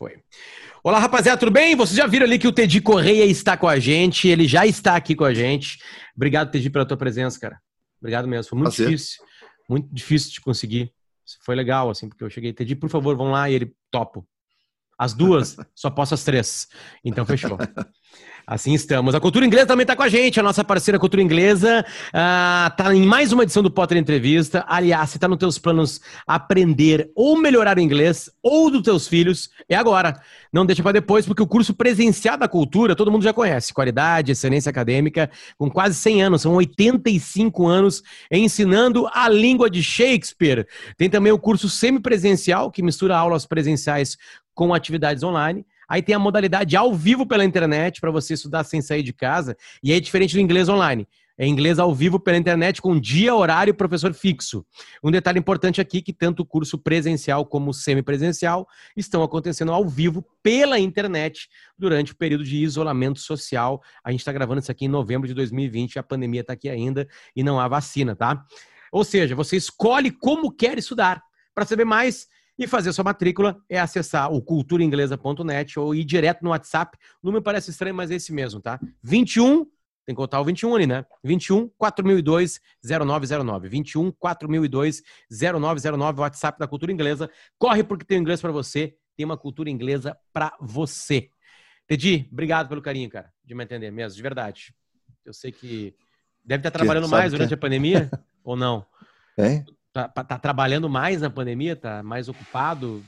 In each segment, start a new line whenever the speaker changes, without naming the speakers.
Foi. Olá, rapaziada, tudo bem? Vocês já viram ali que o Tedi Correia está com a gente, ele já está aqui com a gente. Obrigado, Tedi, pela tua presença, cara. Obrigado mesmo. Foi muito Prazer. difícil, muito difícil de conseguir. Foi legal, assim, porque eu cheguei, Tedi, por favor, vão lá e ele topo. As duas, só posso as três. Então, fechou. Assim estamos. A Cultura Inglesa também está com a gente, a nossa parceira Cultura Inglesa. Está uh, em mais uma edição do Potter Entrevista. Aliás, se está nos teus planos aprender ou melhorar o inglês, ou dos teus filhos, é agora. Não deixa para depois, porque o curso presencial da cultura todo mundo já conhece. Qualidade, excelência acadêmica, com quase 100 anos, são 85 anos ensinando a língua de Shakespeare. Tem também o curso semipresencial, que mistura aulas presenciais com atividades online. Aí tem a modalidade ao vivo pela internet para você estudar sem sair de casa. E é diferente do inglês online. É inglês ao vivo pela internet com dia, horário e professor fixo. Um detalhe importante aqui que tanto o curso presencial como o semipresencial estão acontecendo ao vivo pela internet durante o período de isolamento social. A gente está gravando isso aqui em novembro de 2020, a pandemia está aqui ainda e não há vacina, tá? Ou seja, você escolhe como quer estudar. Para saber mais, e fazer sua matrícula é acessar o culturainglesa.net ou ir direto no WhatsApp. O número parece estranho, mas é esse mesmo, tá? 21, tem que contar o 21 ali, né? 21 4002 0909. 21 4002 0909, WhatsApp da Cultura Inglesa. Corre porque tem inglês para você, tem uma cultura inglesa para você. Tedi, obrigado pelo carinho, cara, de me entender mesmo, de verdade. Eu sei que deve estar trabalhando mais durante a pandemia ou não?
É?
Tá, tá, trabalhando mais na pandemia? Tá mais ocupado?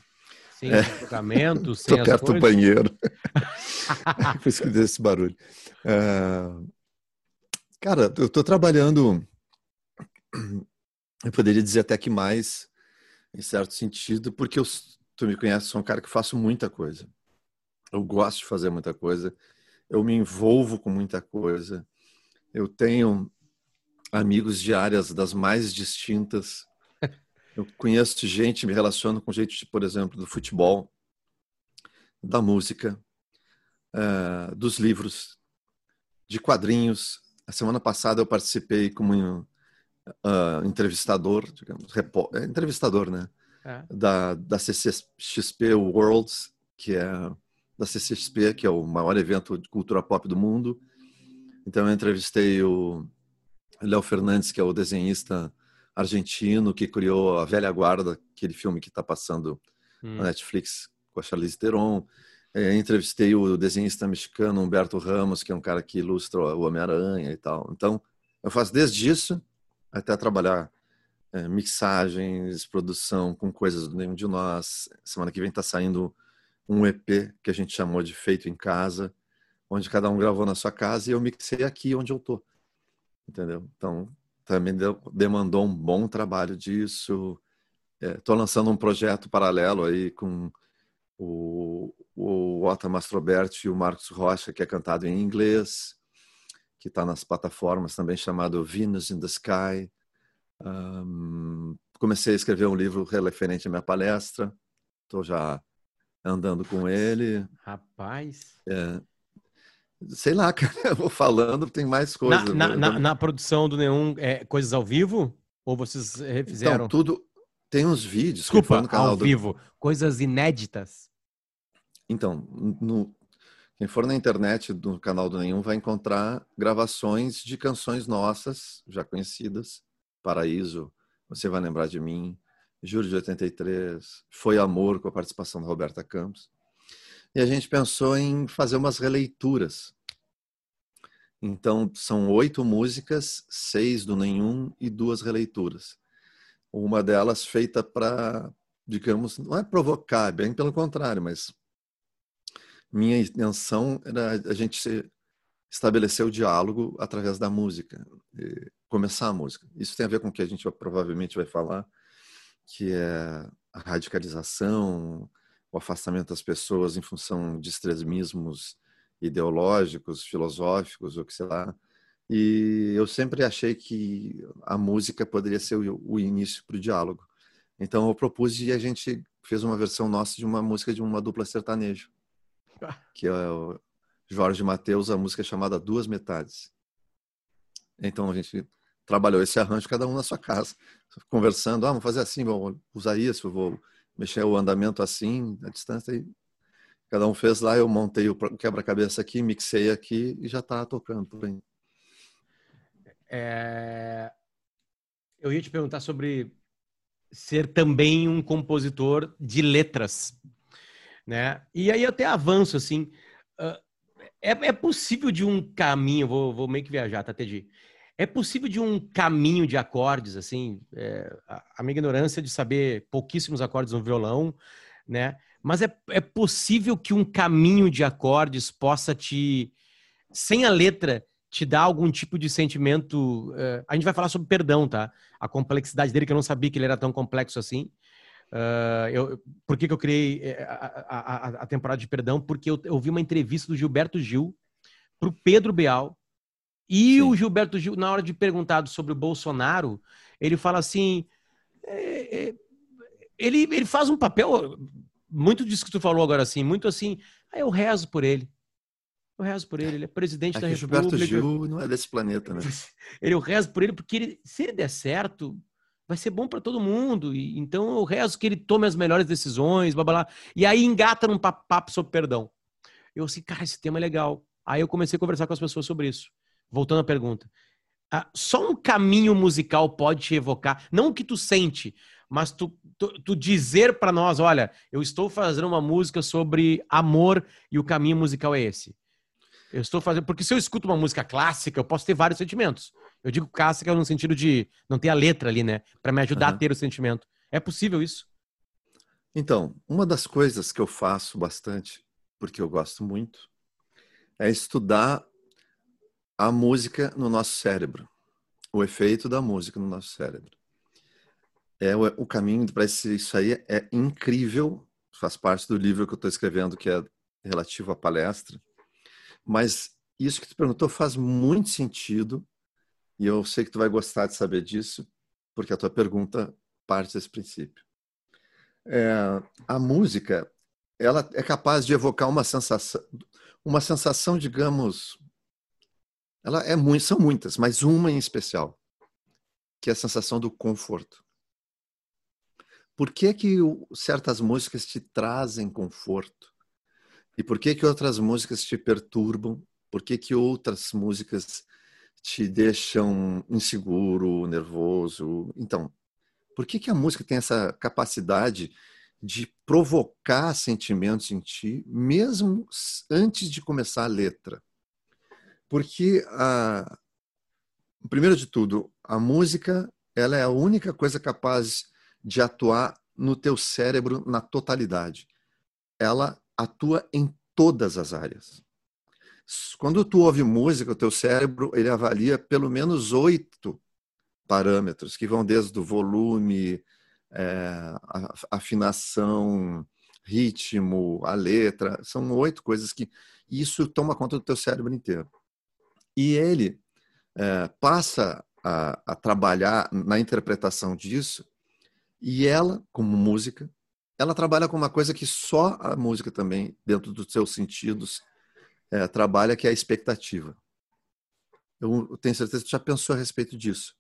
Sem é. julgamento, sem
Tô perto do banheiro. Por isso que deu esse barulho. Uh, cara, eu estou trabalhando, eu poderia dizer até que mais, em certo sentido, porque eu, tu me conhece, sou um cara que faço muita coisa. Eu gosto de fazer muita coisa. Eu me envolvo com muita coisa. Eu tenho amigos de áreas das mais distintas. Eu conheço gente, me relaciono com gente, por exemplo, do futebol, da música, uh, dos livros, de quadrinhos. A semana passada eu participei como uh, entrevistador, digamos, é, entrevistador, né? É. Da, da CCXP Worlds, que é da CCXP, que é o maior evento de cultura pop do mundo. Então eu entrevistei o Léo Fernandes, que é o desenhista argentino que criou A Velha Guarda, aquele filme que está passando hum. na Netflix com a Charlize Theron. É, entrevistei o desenhista mexicano Humberto Ramos, que é um cara que ilustra o Homem-Aranha e tal. Então, eu faço desde isso até trabalhar é, mixagens, produção com coisas do nenhum de nós. Semana que vem está saindo um EP que a gente chamou de Feito em Casa, onde cada um gravou na sua casa e eu mixei aqui onde eu tô. Entendeu? Então, também demandou um bom trabalho disso. Estou é, lançando um projeto paralelo aí com o, o Otto Mastroberti e o Marcos Rocha, que é cantado em inglês, que está nas plataformas também, chamado Venus in the Sky. Um, comecei a escrever um livro referente à minha palestra. Estou já andando com ele.
Rapaz.
É, Sei lá, cara, eu vou falando, tem mais coisas.
Na, na, na, na produção do Neon, é, coisas ao vivo? Ou vocês refizeram?
Então, tudo. Tem uns vídeos.
Desculpa, no canal ao do... vivo. Coisas inéditas.
Então, no, quem for na internet do canal do Nenhum vai encontrar gravações de canções nossas, já conhecidas. Paraíso, Você Vai Lembrar de Mim, Júlio de 83, Foi Amor, com a participação da Roberta Campos e a gente pensou em fazer umas releituras. Então, são oito músicas, seis do nenhum e duas releituras. Uma delas feita para, digamos, não é provocar, bem pelo contrário, mas minha intenção era a gente estabelecer o diálogo através da música, começar a música. Isso tem a ver com o que a gente provavelmente vai falar, que é a radicalização, o afastamento das pessoas em função de extremismos ideológicos, filosóficos, ou que sei lá. E eu sempre achei que a música poderia ser o, início para o diálogo. Então eu propus e a gente fez uma versão nossa de uma música de uma dupla sertaneja, que é o Jorge Mateus, a música chamada Duas Metades. Então a gente trabalhou esse arranjo, cada um na sua casa, conversando, ah, vamos fazer assim, vamos usar isso, vou mexer o andamento assim, a distância. E Cada um fez lá, eu montei o quebra-cabeça aqui, mixei aqui e já está tocando.
É... Eu ia te perguntar sobre ser também um compositor de letras, né? E aí até avanço assim. Uh, é, é, possível de um caminho, vou, vou meio que viajar, tá, Teddy? É possível de um caminho de acordes, assim, é, a, minha ignorância de saber pouquíssimos acordes no violão, né? Mas é, é possível que um caminho de acordes possa te, sem a letra, te dar algum tipo de sentimento. Uh, a gente vai falar sobre perdão, tá? A complexidade dele, que eu não sabia que ele era tão complexo assim. Uh, eu, por que, que eu criei eh, a, a, a, temporada de perdão? Porque eu, eu vi uma entrevista do Gilberto Gil para o Pedro Beal. E Sim. o Gilberto Gil, na hora de perguntado sobre o Bolsonaro, ele fala assim: é, é, ele, ele faz um papel muito disso que tu falou agora, assim, muito assim, ah, eu rezo por ele. Eu rezo por ele, ele é presidente é da República.
Gilberto Gil não é desse planeta, né?
Ele, eu rezo por ele porque ele, se ele der certo, vai ser bom para todo mundo. E, então eu rezo que ele tome as melhores decisões, blá, blá, blá. E aí engata num papo sobre perdão. Eu assim, cara, esse tema é legal. Aí eu comecei a conversar com as pessoas sobre isso. Voltando à pergunta. Ah, só um caminho musical pode te evocar, não o que tu sente, mas tu, tu, tu dizer para nós, olha, eu estou fazendo uma música sobre amor e o caminho musical é esse. Eu estou fazendo, porque se eu escuto uma música clássica, eu posso ter vários sentimentos. Eu digo clássica no sentido de não ter a letra ali, né, para me ajudar uhum. a ter o sentimento. É possível isso?
Então, uma das coisas que eu faço bastante, porque eu gosto muito, é estudar a música no nosso cérebro, o efeito da música no nosso cérebro é o, o caminho para isso aí é incrível. Faz parte do livro que eu estou escrevendo, que é relativo à palestra. Mas isso que tu perguntou faz muito sentido e eu sei que tu vai gostar de saber disso, porque a tua pergunta parte desse princípio. É, a música, ela é capaz de evocar uma sensação, uma sensação, digamos, ela é muito, são muitas, mas uma em especial, que é a sensação do conforto. Por que, que certas músicas te trazem conforto? E por que, que outras músicas te perturbam? Por que, que outras músicas te deixam inseguro, nervoso? Então, por que, que a música tem essa capacidade de provocar sentimentos em ti, mesmo antes de começar a letra? Porque, a, primeiro de tudo, a música ela é a única coisa capaz de atuar no teu cérebro na totalidade. Ela atua em todas as áreas. Quando tu ouve música, o teu cérebro ele avalia pelo menos oito parâmetros que vão desde o volume, é, afinação, ritmo, a letra. São oito coisas que isso toma conta do teu cérebro inteiro. E ele é, passa a, a trabalhar na interpretação disso e ela, como música, ela trabalha com uma coisa que só a música também, dentro dos seus sentidos, é, trabalha, que é a expectativa. Eu tenho certeza que já pensou a respeito disso.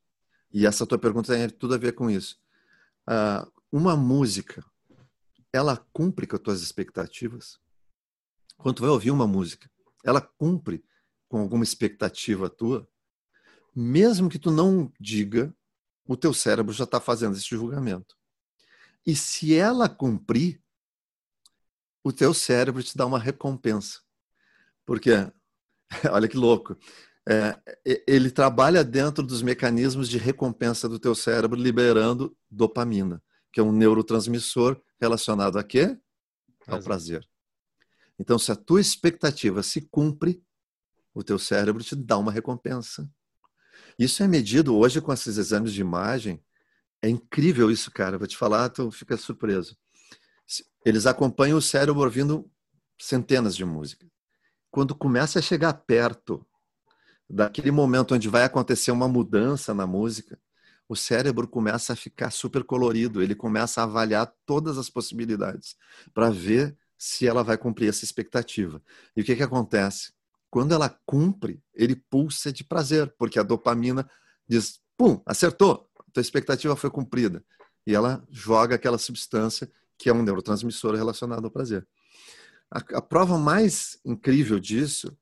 E essa tua pergunta tem tudo a ver com isso. Uh, uma música, ela cumpre com as tuas expectativas? Quando tu vai ouvir uma música, ela cumpre com alguma expectativa tua? Mesmo que tu não diga, o teu cérebro já está fazendo esse julgamento. E se ela cumprir, o teu cérebro te dá uma recompensa. Porque, olha que louco, é, ele trabalha dentro dos mecanismos de recompensa do teu cérebro, liberando dopamina, que é um neurotransmissor relacionado a quê? Ao prazer. Então, se a tua expectativa se cumpre, o teu cérebro te dá uma recompensa. Isso é medido hoje com esses exames de imagem. É incrível isso, cara. Vou te falar, tu fica surpreso. Eles acompanham o cérebro ouvindo centenas de músicas. Quando começa a chegar perto daquele momento onde vai acontecer uma mudança na música, o cérebro começa a ficar super colorido, ele começa a avaliar todas as possibilidades para ver se ela vai cumprir essa expectativa. E o que, que acontece? Quando ela cumpre, ele pulsa de prazer, porque a dopamina diz: pum, acertou, tua expectativa foi cumprida. E ela joga aquela substância que é um neurotransmissor relacionado ao prazer. A, a prova mais incrível disso,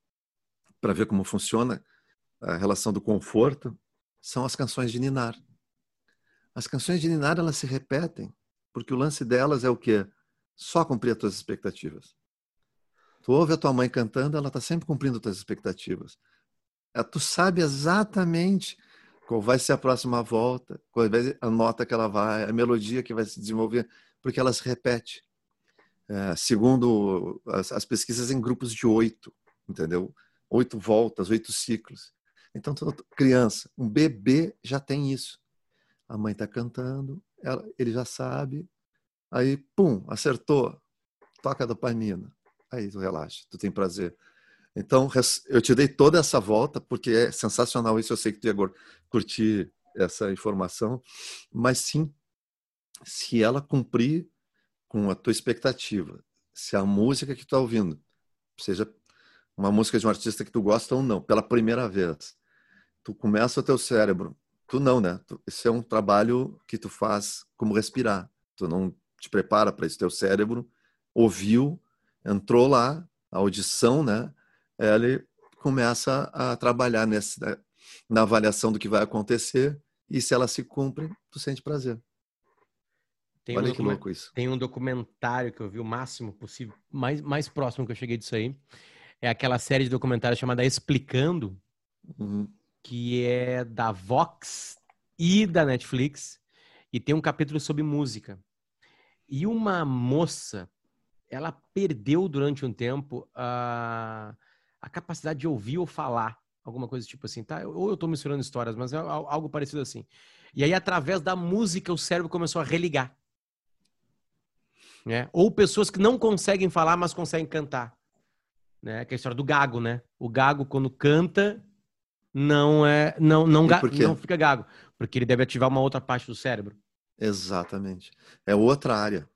para ver como funciona a relação do conforto, são as canções de Ninar. As canções de Ninar elas se repetem, porque o lance delas é o quê? Só cumprir as tuas expectativas. Tu ouve a tua mãe cantando, ela está sempre cumprindo as tuas expectativas. É, tu sabe exatamente qual vai ser a próxima volta, qual vai ser a nota que ela vai, a melodia que vai se desenvolver, porque ela se repete. É, segundo as, as, pesquisas, em grupos de oito, entendeu? Oito voltas, oito ciclos. Então, criança, um bebê já tem isso. A mãe está cantando, ela, ele já sabe, aí, pum, acertou, toca a dopamina. Aí tu relaxa, tu tem prazer. Então, eu te dei toda essa volta, porque é sensacional isso. Eu sei que tu ia curtir essa informação, mas sim, se ela cumprir com a tua expectativa, se a música que tu está ouvindo, seja uma música de um artista que tu gosta ou não, pela primeira vez, tu começa o teu cérebro, tu não, né? Esse é um trabalho que tu faz como respirar. Tu não te prepara para isso. Teu cérebro ouviu, entrou lá, a audição, né? ele começa a trabalhar nesse, né, na avaliação do que vai acontecer e se ela se cumpre, tu sente prazer.
Tem Olha um que louco isso. Tem um documentário que eu vi o máximo possível, mais, mais próximo que eu cheguei disso aí. É aquela série de documentários chamada Explicando, uhum. que é da Vox e da Netflix, e tem um capítulo sobre música. E uma moça, ela perdeu durante um tempo a. A capacidade de ouvir ou falar. Alguma coisa tipo assim, tá? Ou eu estou misturando histórias, mas é algo parecido assim. E aí, através da música, o cérebro começou a religar. Né? Ou pessoas que não conseguem falar, mas conseguem cantar. Né? Que é a história do gago, né? O gago, quando canta, não é não não, não fica gago. Porque ele deve ativar uma outra parte do cérebro.
Exatamente. É outra área.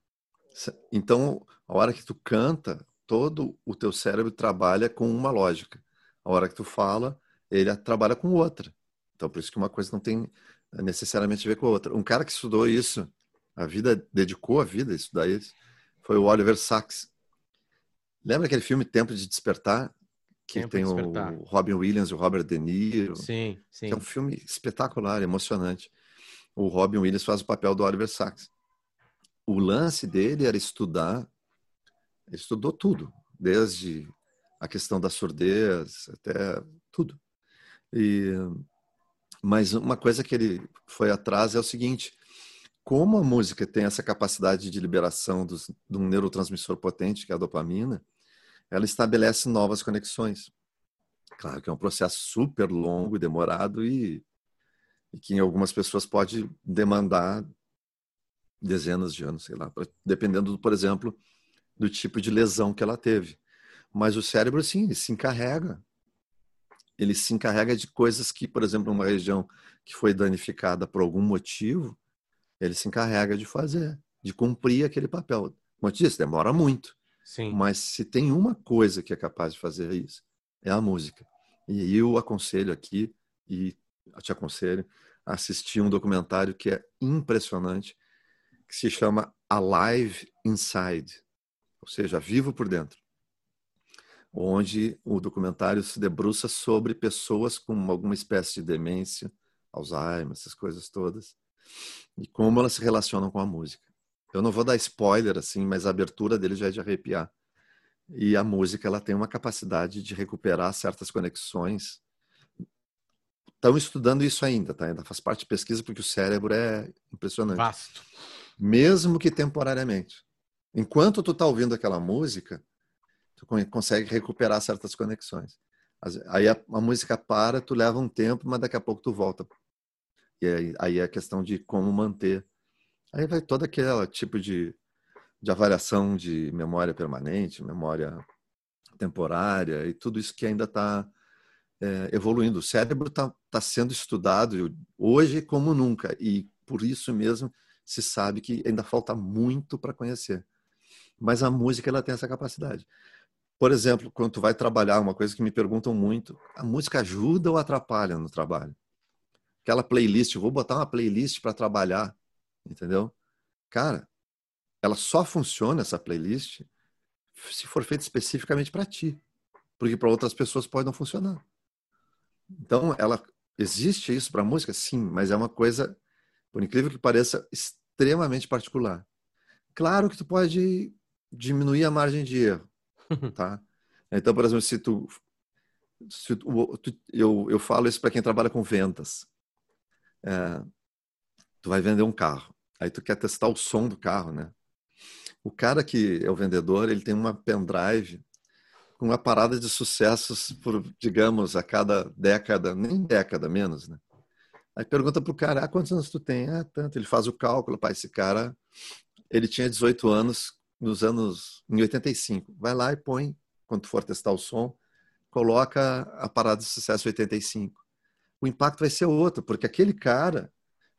Então, a hora que tu canta, todo o teu cérebro trabalha com uma lógica. A hora que tu fala, ele trabalha com outra. Então, por isso que uma coisa não tem necessariamente a ver com a outra. Um cara que estudou isso, a vida, dedicou a vida a estudar isso, foi o Oliver Sacks. Lembra aquele filme Tempo de Despertar? Que Tempo tem o Robin Williams e o Robert De Niro.
Sim, sim.
É um filme espetacular, emocionante. O Robin Williams faz o papel do Oliver Sacks. O lance dele era estudar estudou tudo, desde a questão da surdez até tudo. E, mas uma coisa que ele foi atrás é o seguinte: como a música tem essa capacidade de liberação dos, de um neurotransmissor potente, que é a dopamina, ela estabelece novas conexões. Claro que é um processo super longo e demorado e, e que em algumas pessoas pode demandar dezenas de anos, sei lá, dependendo, por exemplo, do tipo de lesão que ela teve. Mas o cérebro, sim, ele se encarrega. Ele se encarrega de coisas que, por exemplo, uma região que foi danificada por algum motivo, ele se encarrega de fazer, de cumprir aquele papel. Como eu disse, demora muito.
Sim.
Mas se tem uma coisa que é capaz de fazer isso, é a música. E eu aconselho aqui, e te aconselho, a assistir um documentário que é impressionante, que se chama Alive Inside ou seja, vivo por dentro, onde o documentário se debruça sobre pessoas com alguma espécie de demência, Alzheimer, essas coisas todas, e como elas se relacionam com a música. Eu não vou dar spoiler assim, mas a abertura dele já é de arrepiar. E a música ela tem uma capacidade de recuperar certas conexões. Estão estudando isso ainda, tá? Ainda faz parte de pesquisa porque o cérebro é impressionante.
Vasto.
Mesmo que temporariamente. Enquanto tu tá ouvindo aquela música, tu consegue recuperar certas conexões. Aí a, a, música para, tu leva um tempo, mas daqui a pouco tu volta. E aí, aí é a questão de como manter. Aí vai todo aquele tipo de, de avaliação de memória permanente, memória temporária e tudo isso que ainda está é, evoluindo. O cérebro está tá sendo estudado hoje como nunca e por isso mesmo se sabe que ainda falta muito para conhecer. Mas a música ela tem essa capacidade. Por exemplo, quando tu vai trabalhar, uma coisa que me perguntam muito, a música ajuda ou atrapalha no trabalho? Aquela playlist, vou botar uma playlist para trabalhar, entendeu? Cara, ela só funciona essa playlist se for feita especificamente para ti, porque para outras pessoas pode não funcionar. Então, ela existe isso para música, sim, mas é uma coisa, por incrível que pareça, extremamente particular. Claro que tu pode diminuir a margem de erro, tá? Então, por exemplo, se tu, se tu, tu eu, eu falo isso para quem trabalha com vendas. É, tu vai vender um carro, aí tu quer testar o som do carro, né? O cara que é o vendedor, ele tem uma pendrive com uma parada de sucessos por, digamos, a cada década, nem década menos, né? Aí pergunta pro cara, ah, quantos anos tu tem? Ah, tanto. Ele faz o cálculo, pai, esse cara, ele tinha 18 anos nos anos, em 85. Vai lá e põe, quando for testar o som, coloca a parada de sucesso 85. O impacto vai ser outro, porque aquele cara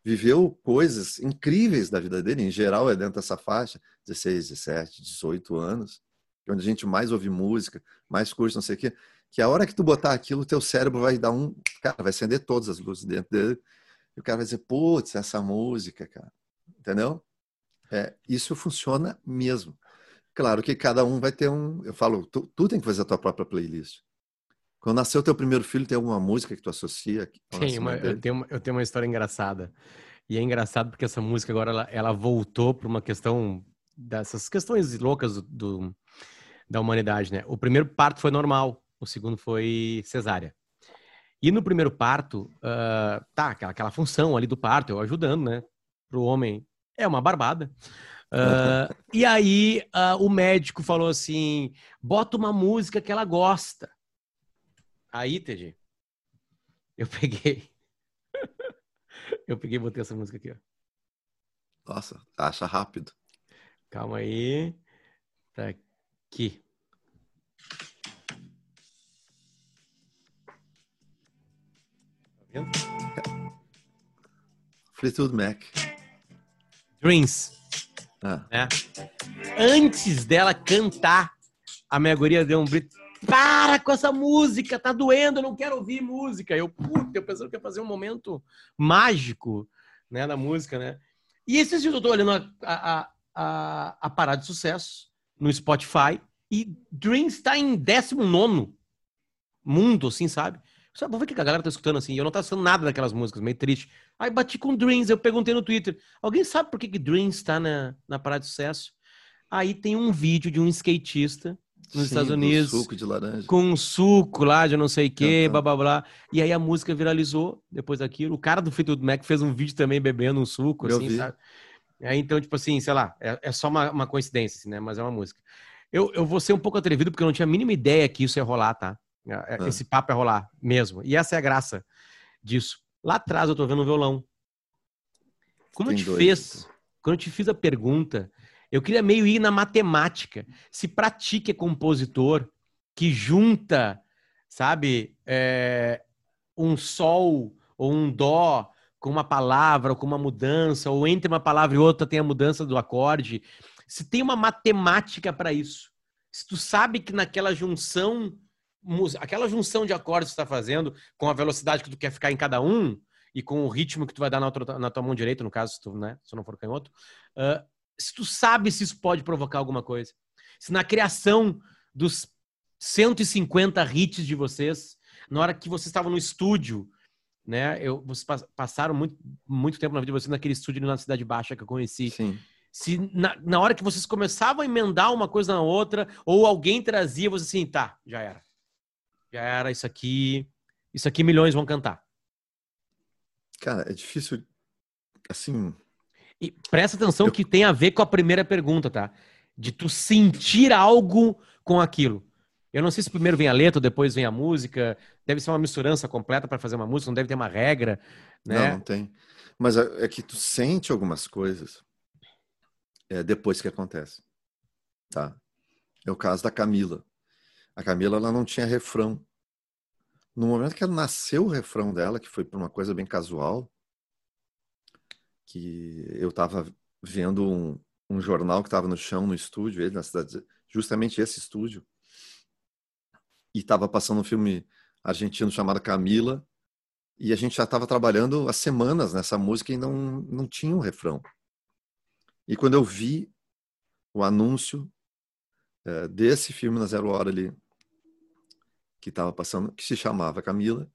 viveu coisas incríveis da vida dele, em geral é dentro dessa faixa, 16, 17, 18 anos, é onde a gente mais ouve música, mais curte, não sei o quê, que a hora que tu botar aquilo, teu cérebro vai dar um, cara, vai acender todas as luzes dentro dele, e o cara vai dizer, putz, essa música, cara, entendeu? É, isso funciona mesmo. Claro que cada um vai ter um, eu falo, tu, tu tem que fazer a tua própria playlist. Quando nasceu teu primeiro filho, tem alguma música que tu associa?
Tem, uma, eu, tenho uma, eu tenho uma história engraçada. E é engraçado porque essa música agora ela, ela voltou para uma questão dessas questões loucas do, do, da humanidade, né? O primeiro parto foi normal, o segundo foi cesárea. E no primeiro parto, uh, tá, aquela, aquela função ali do parto, eu ajudando, né? Para o homem é uma barbada. Uh, e aí uh, o médico falou assim: bota uma música que ela gosta. Aí, TG, eu peguei. eu peguei e botei essa música aqui, ó.
Nossa, acha rápido.
Calma aí. Tá aqui. Tá vendo?
Fleetwood Mac.
Dreams. Ah. É. Antes dela cantar, a minha guria deu um grito para com essa música, tá doendo, eu não quero ouvir música. Eu, puta, eu pensando que ia fazer um momento mágico, né, da música, né? E esses dias eu tô olhando a, a, a, a parada de sucesso no Spotify e Dreams tá em 19 mundo, assim, sabe? Sabe, vou ver o que a galera tá escutando assim. Eu não tá escutando nada daquelas músicas, meio triste. Aí bati com Dreams, eu perguntei no Twitter. Alguém sabe por que, que Dreams tá na, na parada de sucesso? Aí tem um vídeo de um skatista nos Sim, Estados Unidos.
suco de laranja.
Com um suco lá de não sei o que, blá blá blá. E aí a música viralizou depois daquilo. O cara do Fleetwood Mac fez um vídeo também bebendo um suco, Eu assim, vi. sabe? Aí então, tipo assim, sei lá, é, é só uma, uma, coincidência, assim, né? Mas é uma música. Eu, eu vou ser um pouco atrevido porque eu não tinha a mínima ideia que isso ia rolar, tá? É, é, esse ah. papo ia rolar mesmo. E essa é a graça disso. Lá atrás eu tô vendo um violão. Como Tem eu te dois, fez, então. quando eu te fiz a pergunta, eu queria meio ir na matemática. Se pra ti que é compositor, que junta, sabe, é, um sol ou um dó com uma palavra ou com uma mudança, ou entre uma palavra e outra tem a mudança do acorde. Se tem uma matemática para isso, se tu sabe que naquela junção, aquela junção de acordes que tu está fazendo, com a velocidade que tu quer ficar em cada um, e com o ritmo que tu vai dar na, outra, na tua mão direita, no caso, se tu, né, se tu não for canhoto, uh, se tu sabe se isso pode provocar alguma coisa. Se na criação dos 150 hits de vocês, na hora que vocês estavam no estúdio, né? Eu, vocês passaram muito, muito tempo na vida de vocês naquele estúdio na Cidade Baixa que eu conheci.
Sim.
Se na, na hora que vocês começavam a emendar uma coisa na outra, ou alguém trazia, você assim, tá, já era. Já era isso aqui. Isso aqui milhões vão cantar.
Cara, é difícil. Assim,
e presta atenção eu... que tem a ver com a primeira pergunta, tá? De tu sentir algo com aquilo. Eu não sei se primeiro vem a letra, depois vem a música. Deve ser uma misturança completa para fazer uma música, não deve ter uma regra, né?
Não, não tem. Mas é, é que tu sente algumas coisas é, depois que acontece, tá? É o caso da Camila. A Camila ela não tinha refrão. No momento que ela nasceu o refrão dela, que foi por uma coisa bem casual, que eu estava vendo um, um, jornal que estava no chão no estúdio, ele na cidade, justamente esse estúdio, e estava passando um filme argentino chamado Camila, e a gente já estava trabalhando há semanas nessa música e não, não tinha um refrão. E quando eu vi o anúncio, é, desse filme na Zero Hora ali, que estava passando, que se chamava Camila,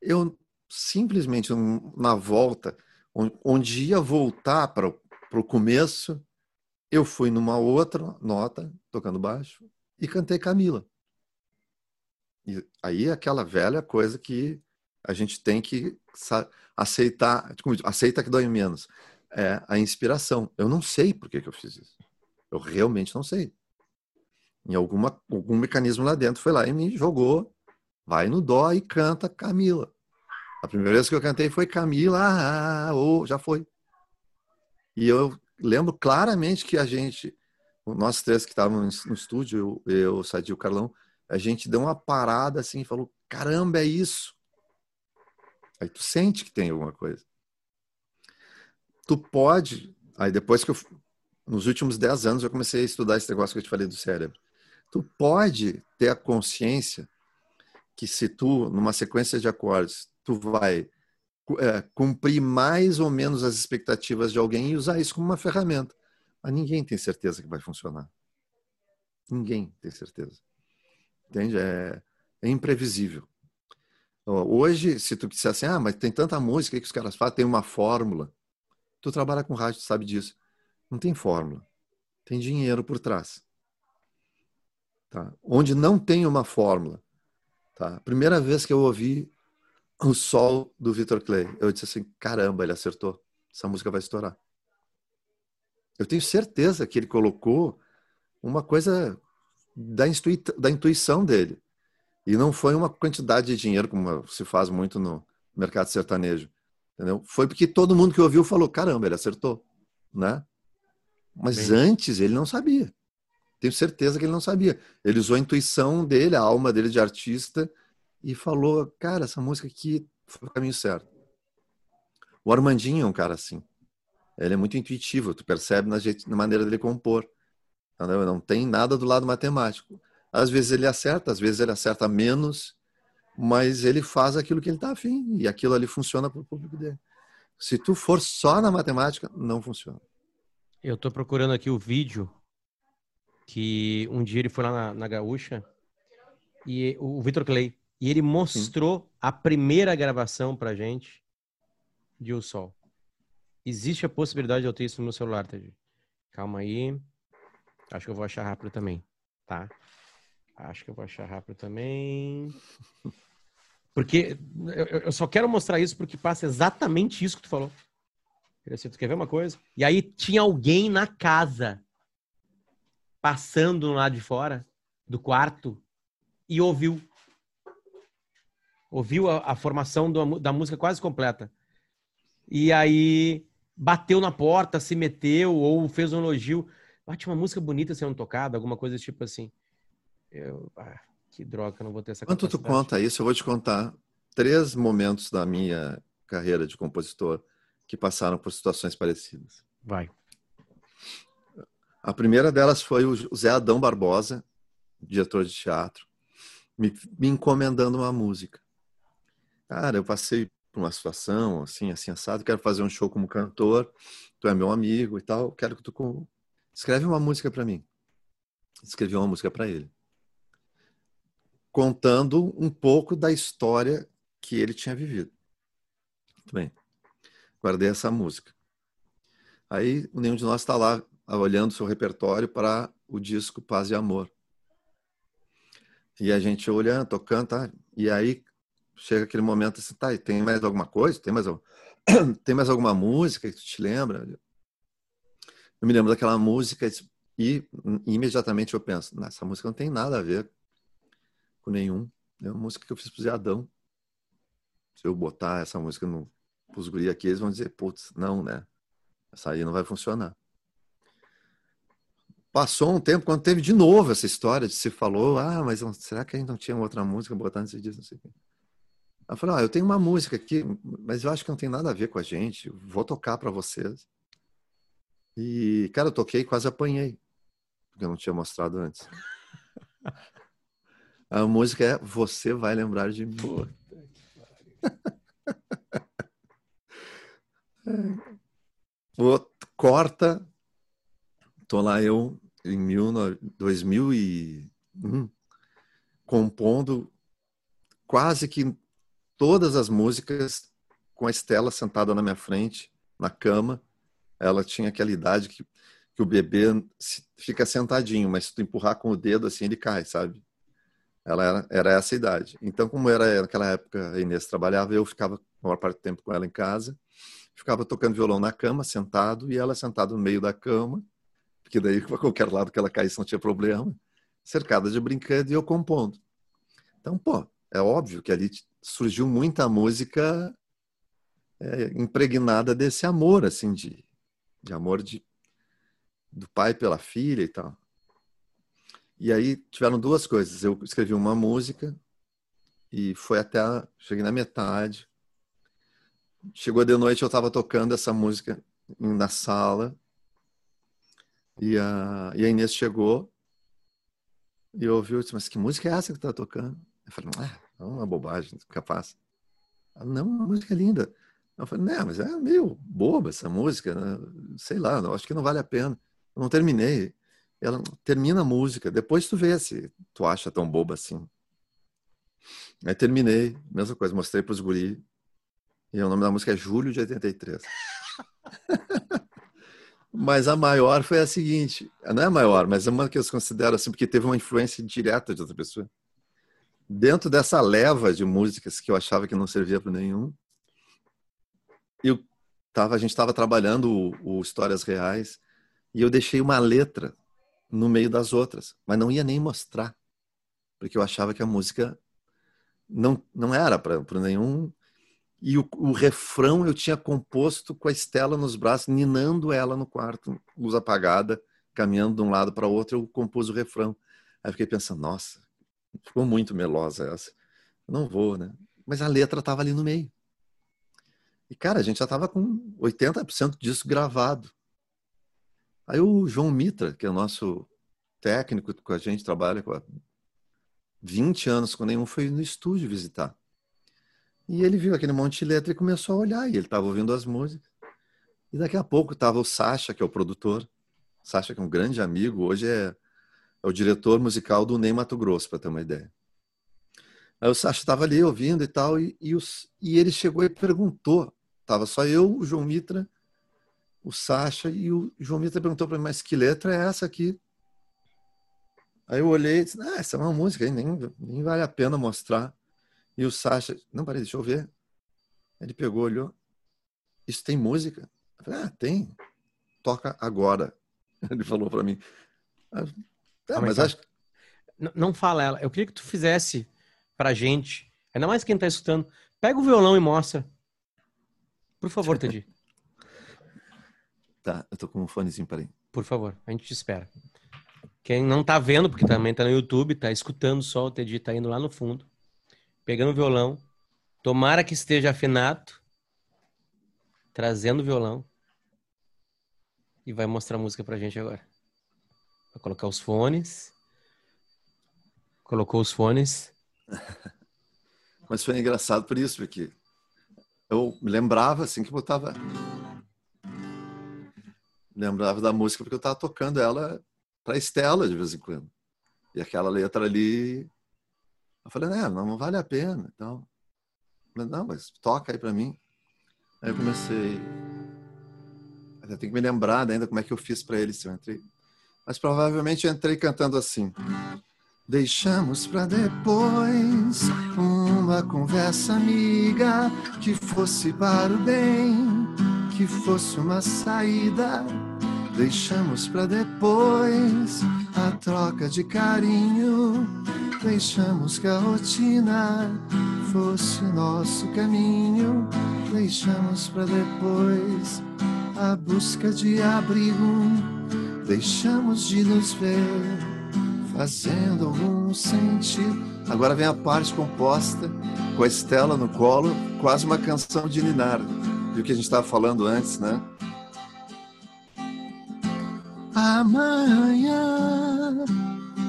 eu simplesmente na volta, onde ia voltar para o começo, eu fui numa outra nota, tocando baixo, e cantei Camila. E aí aquela velha coisa que a gente tem que aceitar, aceita que dói menos, é a inspiração. Eu não sei por que, que eu fiz isso. Eu realmente não sei. Em alguma, algum mecanismo lá dentro foi lá e me jogou, vai no dó e canta Camila. A primeira vez que eu cantei foi Camila, ah, ah, oh, já foi. E eu lembro claramente que a gente, nós três que estávamos no estúdio, eu, eu Sadio e o Carlão, a gente deu uma parada assim e falou: caramba, é isso. Aí tu sente que tem alguma coisa. Tu pode, aí depois que eu, nos últimos dez anos eu comecei a estudar esse negócio que eu te falei do cérebro. Tu pode ter a consciência que se tu, numa sequência de acordes, tu vai é, cumprir mais ou menos as expectativas de alguém e usar isso como uma ferramenta. Mas ninguém tem certeza que vai funcionar. Ninguém tem certeza. Entende? É, é imprevisível. Hoje, se tu disser assim, ah, mas tem tanta música que os caras fazem, tem uma fórmula. Tu trabalha com rádio, tu sabe disso. Não tem fórmula. Tem dinheiro por trás. Tá? Onde não tem uma fórmula. Tá? Primeira vez que eu ouvi o sol do Victor Clay. Eu disse assim: caramba, ele acertou. Essa música vai estourar. Eu tenho certeza que ele colocou uma coisa da, intui da intuição dele. E não foi uma quantidade de dinheiro, como se faz muito no mercado sertanejo. Entendeu? Foi porque todo mundo que ouviu falou: caramba, ele acertou. Né? Mas Bem... antes ele não sabia. Tenho certeza que ele não sabia. Ele usou a intuição dele, a alma dele de artista, e falou: Cara, essa música aqui foi o caminho certo. O Armandinho é um cara assim. Ele é muito intuitivo, tu percebe na, jeito, na maneira dele compor. Entendeu? Não tem nada do lado matemático. Às vezes ele acerta, às vezes ele acerta menos, mas ele faz aquilo que ele está afim e aquilo ali funciona para o público dele. Se tu for só na matemática, não funciona.
Eu estou procurando aqui o vídeo que um dia ele foi lá na, na Gaúcha e o Vitor Clay e ele mostrou Sim. a primeira gravação pra gente de O Sol. Existe a possibilidade de eu ter isso no meu celular, Teddy. Calma aí. Acho que eu vou achar rápido também, tá? Acho que eu vou achar rápido também. Porque eu, só quero mostrar isso porque passa exatamente isso que tu falou. Tu quer ver uma coisa? E aí tinha alguém na casa passando lá de fora do quarto e ouviu ouviu a, a formação do, da música quase completa. E aí bateu na porta, se meteu ou fez um elogio. Bate uma música bonita sendo tocada, alguma coisa tipo assim. Eu, ah, que droga, não vou ter essa
Quanto tu conta isso, eu vou te contar três momentos da minha carreira de compositor que passaram por situações parecidas.
Vai.
A primeira delas foi o Zé Adão Barbosa, diretor de teatro, me, me encomendando uma música cara, eu passei por uma situação assim, assim, assado, quero fazer um show como cantor, tu é meu amigo e tal, quero que tu escreve uma música para mim. Escrevi uma música para ele. Contando um pouco da história que ele tinha vivido. Muito bem. Guardei essa música. Aí, nenhum de nós está lá olhando seu repertório para o disco Paz e Amor. E a gente olhando, tocando, tá? E aí chega aquele momento assim, tá, e tem mais alguma coisa? Tem mais, tem mais alguma música que tu te lembra? Eu me lembro daquela música e imediatamente eu penso, essa música não tem nada a ver com nenhum. É uma música que eu fiz pro Zé Adão. Se eu botar essa música no, pros guri aqui, eles vão dizer, putz, não, né? Essa aí não vai funcionar. Passou um tempo, quando teve de novo essa história, de se falou, ah, mas será que a gente não tinha outra música botando nesse disco? Não sei o quê. Ela falou: ah, eu tenho uma música aqui, mas eu acho que não tem nada a ver com a gente. Vou tocar para vocês. E, cara, eu toquei e quase apanhei, porque eu não tinha mostrado antes. A música é Você Vai Lembrar de Mim. o, corta, tô lá eu em 2001, compondo quase que todas as músicas com a Estela sentada na minha frente, na cama. Ela tinha aquela idade que, que o bebê fica sentadinho, mas se tu empurrar com o dedo assim, ele cai, sabe? Ela era, era essa idade. Então, como era naquela época a Inês trabalhava, eu ficava a maior parte do tempo com ela em casa, ficava tocando violão na cama, sentado, e ela sentada no meio da cama, porque daí para qualquer lado que ela caísse não tinha problema, cercada de brinquedo e eu compondo. Então, pô, é óbvio que ali surgiu muita música é, impregnada desse amor, assim, de, de amor de, do pai pela filha e tal. E aí tiveram duas coisas. Eu escrevi uma música e foi até. A, cheguei na metade. Chegou de noite, eu estava tocando essa música na sala. E a, e a Inês chegou e ouviu disse: Mas que música é essa que está tocando? Eu falei: Ah, é uma bobagem, capaz. Não, uma música linda. Eu falei, não, mas é meio boba essa música, né? sei lá, acho que não vale a pena. Eu não terminei. Ela termina a música, depois tu vê se tu acha tão boba assim. Aí terminei, mesma coisa, mostrei para os guri. E o nome da música é Julho de 83. mas a maior foi a seguinte, não é a maior, mas é uma que eu considero assim, porque teve uma influência direta de outra pessoa dentro dessa leva de músicas que eu achava que não servia para nenhum, eu tava, a gente estava trabalhando o, o, Histórias Reais e eu deixei uma letra no meio das outras, mas não ia nem mostrar, porque eu achava que a música não, não era para nenhum. E o, o, refrão eu tinha composto com a Estela nos braços, ninando ela no quarto, luz apagada, caminhando de um lado para o outro, eu compus o refrão. Aí fiquei pensando, nossa, Ficou muito melosa essa. não vou, né? Mas a letra estava ali no meio. E, cara, a gente já estava com 80% disso gravado. Aí o João Mitra, que é o nosso técnico com a gente, trabalha com 20 anos com nenhum, foi no estúdio visitar. E ele viu aquele monte de letra e começou a olhar. E ele estava ouvindo as músicas. E daqui a pouco estava o Sasha, que é o produtor. Sasha, que é um grande amigo, hoje é é o diretor musical do Ney Mato Grosso, para ter uma ideia. Aí o Sacha estava ali ouvindo e tal, e, e, os, e, ele chegou e perguntou. Tava só eu, o João Mitra, o Sacha, e o João Mitra perguntou para mim, mas que letra é essa aqui? Aí eu olhei e disse, ah, essa é uma música, nem, nem vale a pena mostrar. E o Sacha, não, peraí, deixa eu ver. Ele pegou, olhou, isso tem música? Eu falei, ah, tem. Toca agora. Ele falou para mim.
Tá, mas acho... não, não fala ela. Eu queria que tu fizesse pra gente, ainda mais quem tá escutando, pega o violão e mostra. Por favor, Teddy.
tá, eu tô com um fonezinho, peraí.
Por favor, a gente te espera. Quem não tá vendo, porque também tá no YouTube, tá escutando só, o Teddy tá indo lá no fundo, pegando o violão. Tomara que esteja afinado, trazendo o violão. E vai mostrar a música pra gente agora. Vai colocar os fones. Colocou os fones.
Mas foi engraçado por isso, porque eu lembrava assim que botava. Lembrava da música porque eu estava tocando ela para Estela de vez em quando. E aquela letra ali. Eu falei, não, não vale a pena. Então, não, mas toca aí para mim. Aí eu comecei. Eu tenho que me lembrar ainda como é que eu fiz para ele. Se eu entrei mas provavelmente eu entrei cantando assim. Deixamos para depois uma conversa amiga que fosse para o bem, que fosse uma saída. Deixamos para depois a troca de carinho. Deixamos que a rotina fosse nosso caminho. Deixamos para depois a busca de abrigo deixamos de nos ver, fazendo algum sentido. Agora vem a parte composta com a Estela no colo, quase uma canção de Ninar, do que a gente estava falando antes, né? Amanhã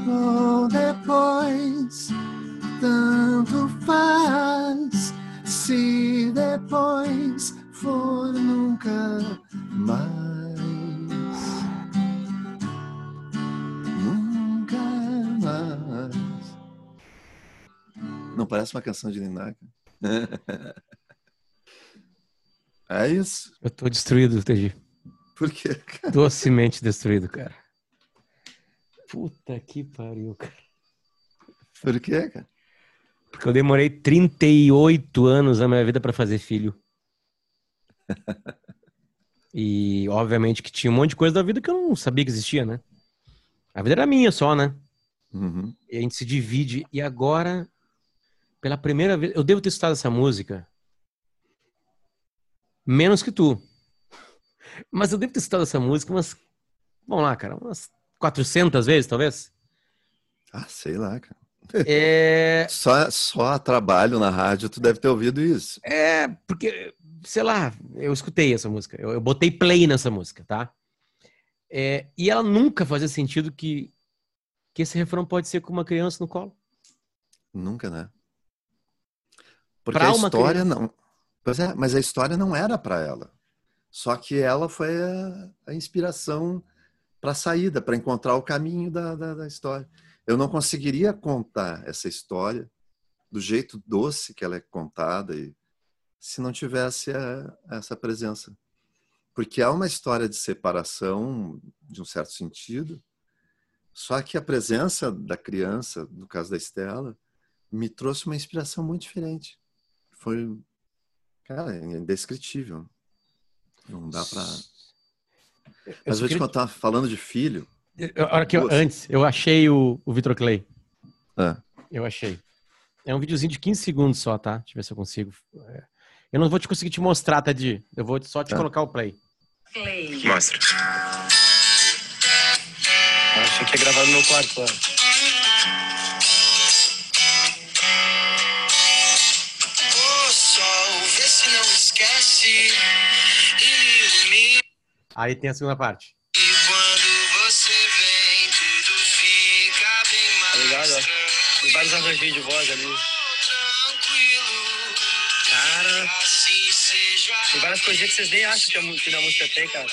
ou depois, tanto faz se depois for nunca mais. Nunca mais. Não parece uma canção de Ninaga? é isso?
Eu tô destruído, Teji.
Por quê?
Docemente destruído, cara. Puta que pariu, cara.
Por quê, cara?
Porque eu demorei 38 anos na minha vida para fazer filho. e obviamente que tinha um monte de coisa da vida que eu não sabia que existia, né? A vida era minha só, né?
Uhum.
E a gente se divide. E agora, pela primeira vez, eu devo ter escutado essa música menos que tu. Mas eu devo ter escutado essa música umas, vamos lá, cara, umas 400 vezes, talvez.
Ah, sei lá, cara.
É...
só, só trabalho na rádio, tu deve ter ouvido isso.
É, porque, sei lá, eu escutei essa música, eu, eu botei play nessa música, tá? É, e ela nunca fazia sentido que, que esse refrão pode ser com uma criança no colo.
Nunca, né? Porque pra a história criança... não. Pois é, mas a história não era para ela. Só que ela foi a, a inspiração para a saída, para encontrar o caminho da, da, da história. Eu não conseguiria contar essa história do jeito doce que ela é contada e se não tivesse a, essa presença porque há uma história de separação, de um certo sentido, só que a presença da criança, no caso da Estela, me trouxe uma inspiração muito diferente. Foi, cara, indescritível. Não dá para. Às vezes, queria... quando eu falando de filho.
Hora que eu, antes, eu achei o, o Vitor Clay.
É.
Eu achei. É um videozinho de 15 segundos só, tá? Deixa eu ver se eu consigo. É. Eu não vou te conseguir te mostrar, Tadi. Eu vou só te tá. colocar o play.
Play. Mostra. Acho que é gravado no meu quarto lá.
Aí tem a segunda parte.
Tá ligado? Tem vários arranjinhos de voz ali. Cara. Tem várias coisinhas que vocês nem acham que a, que a música tem, cara.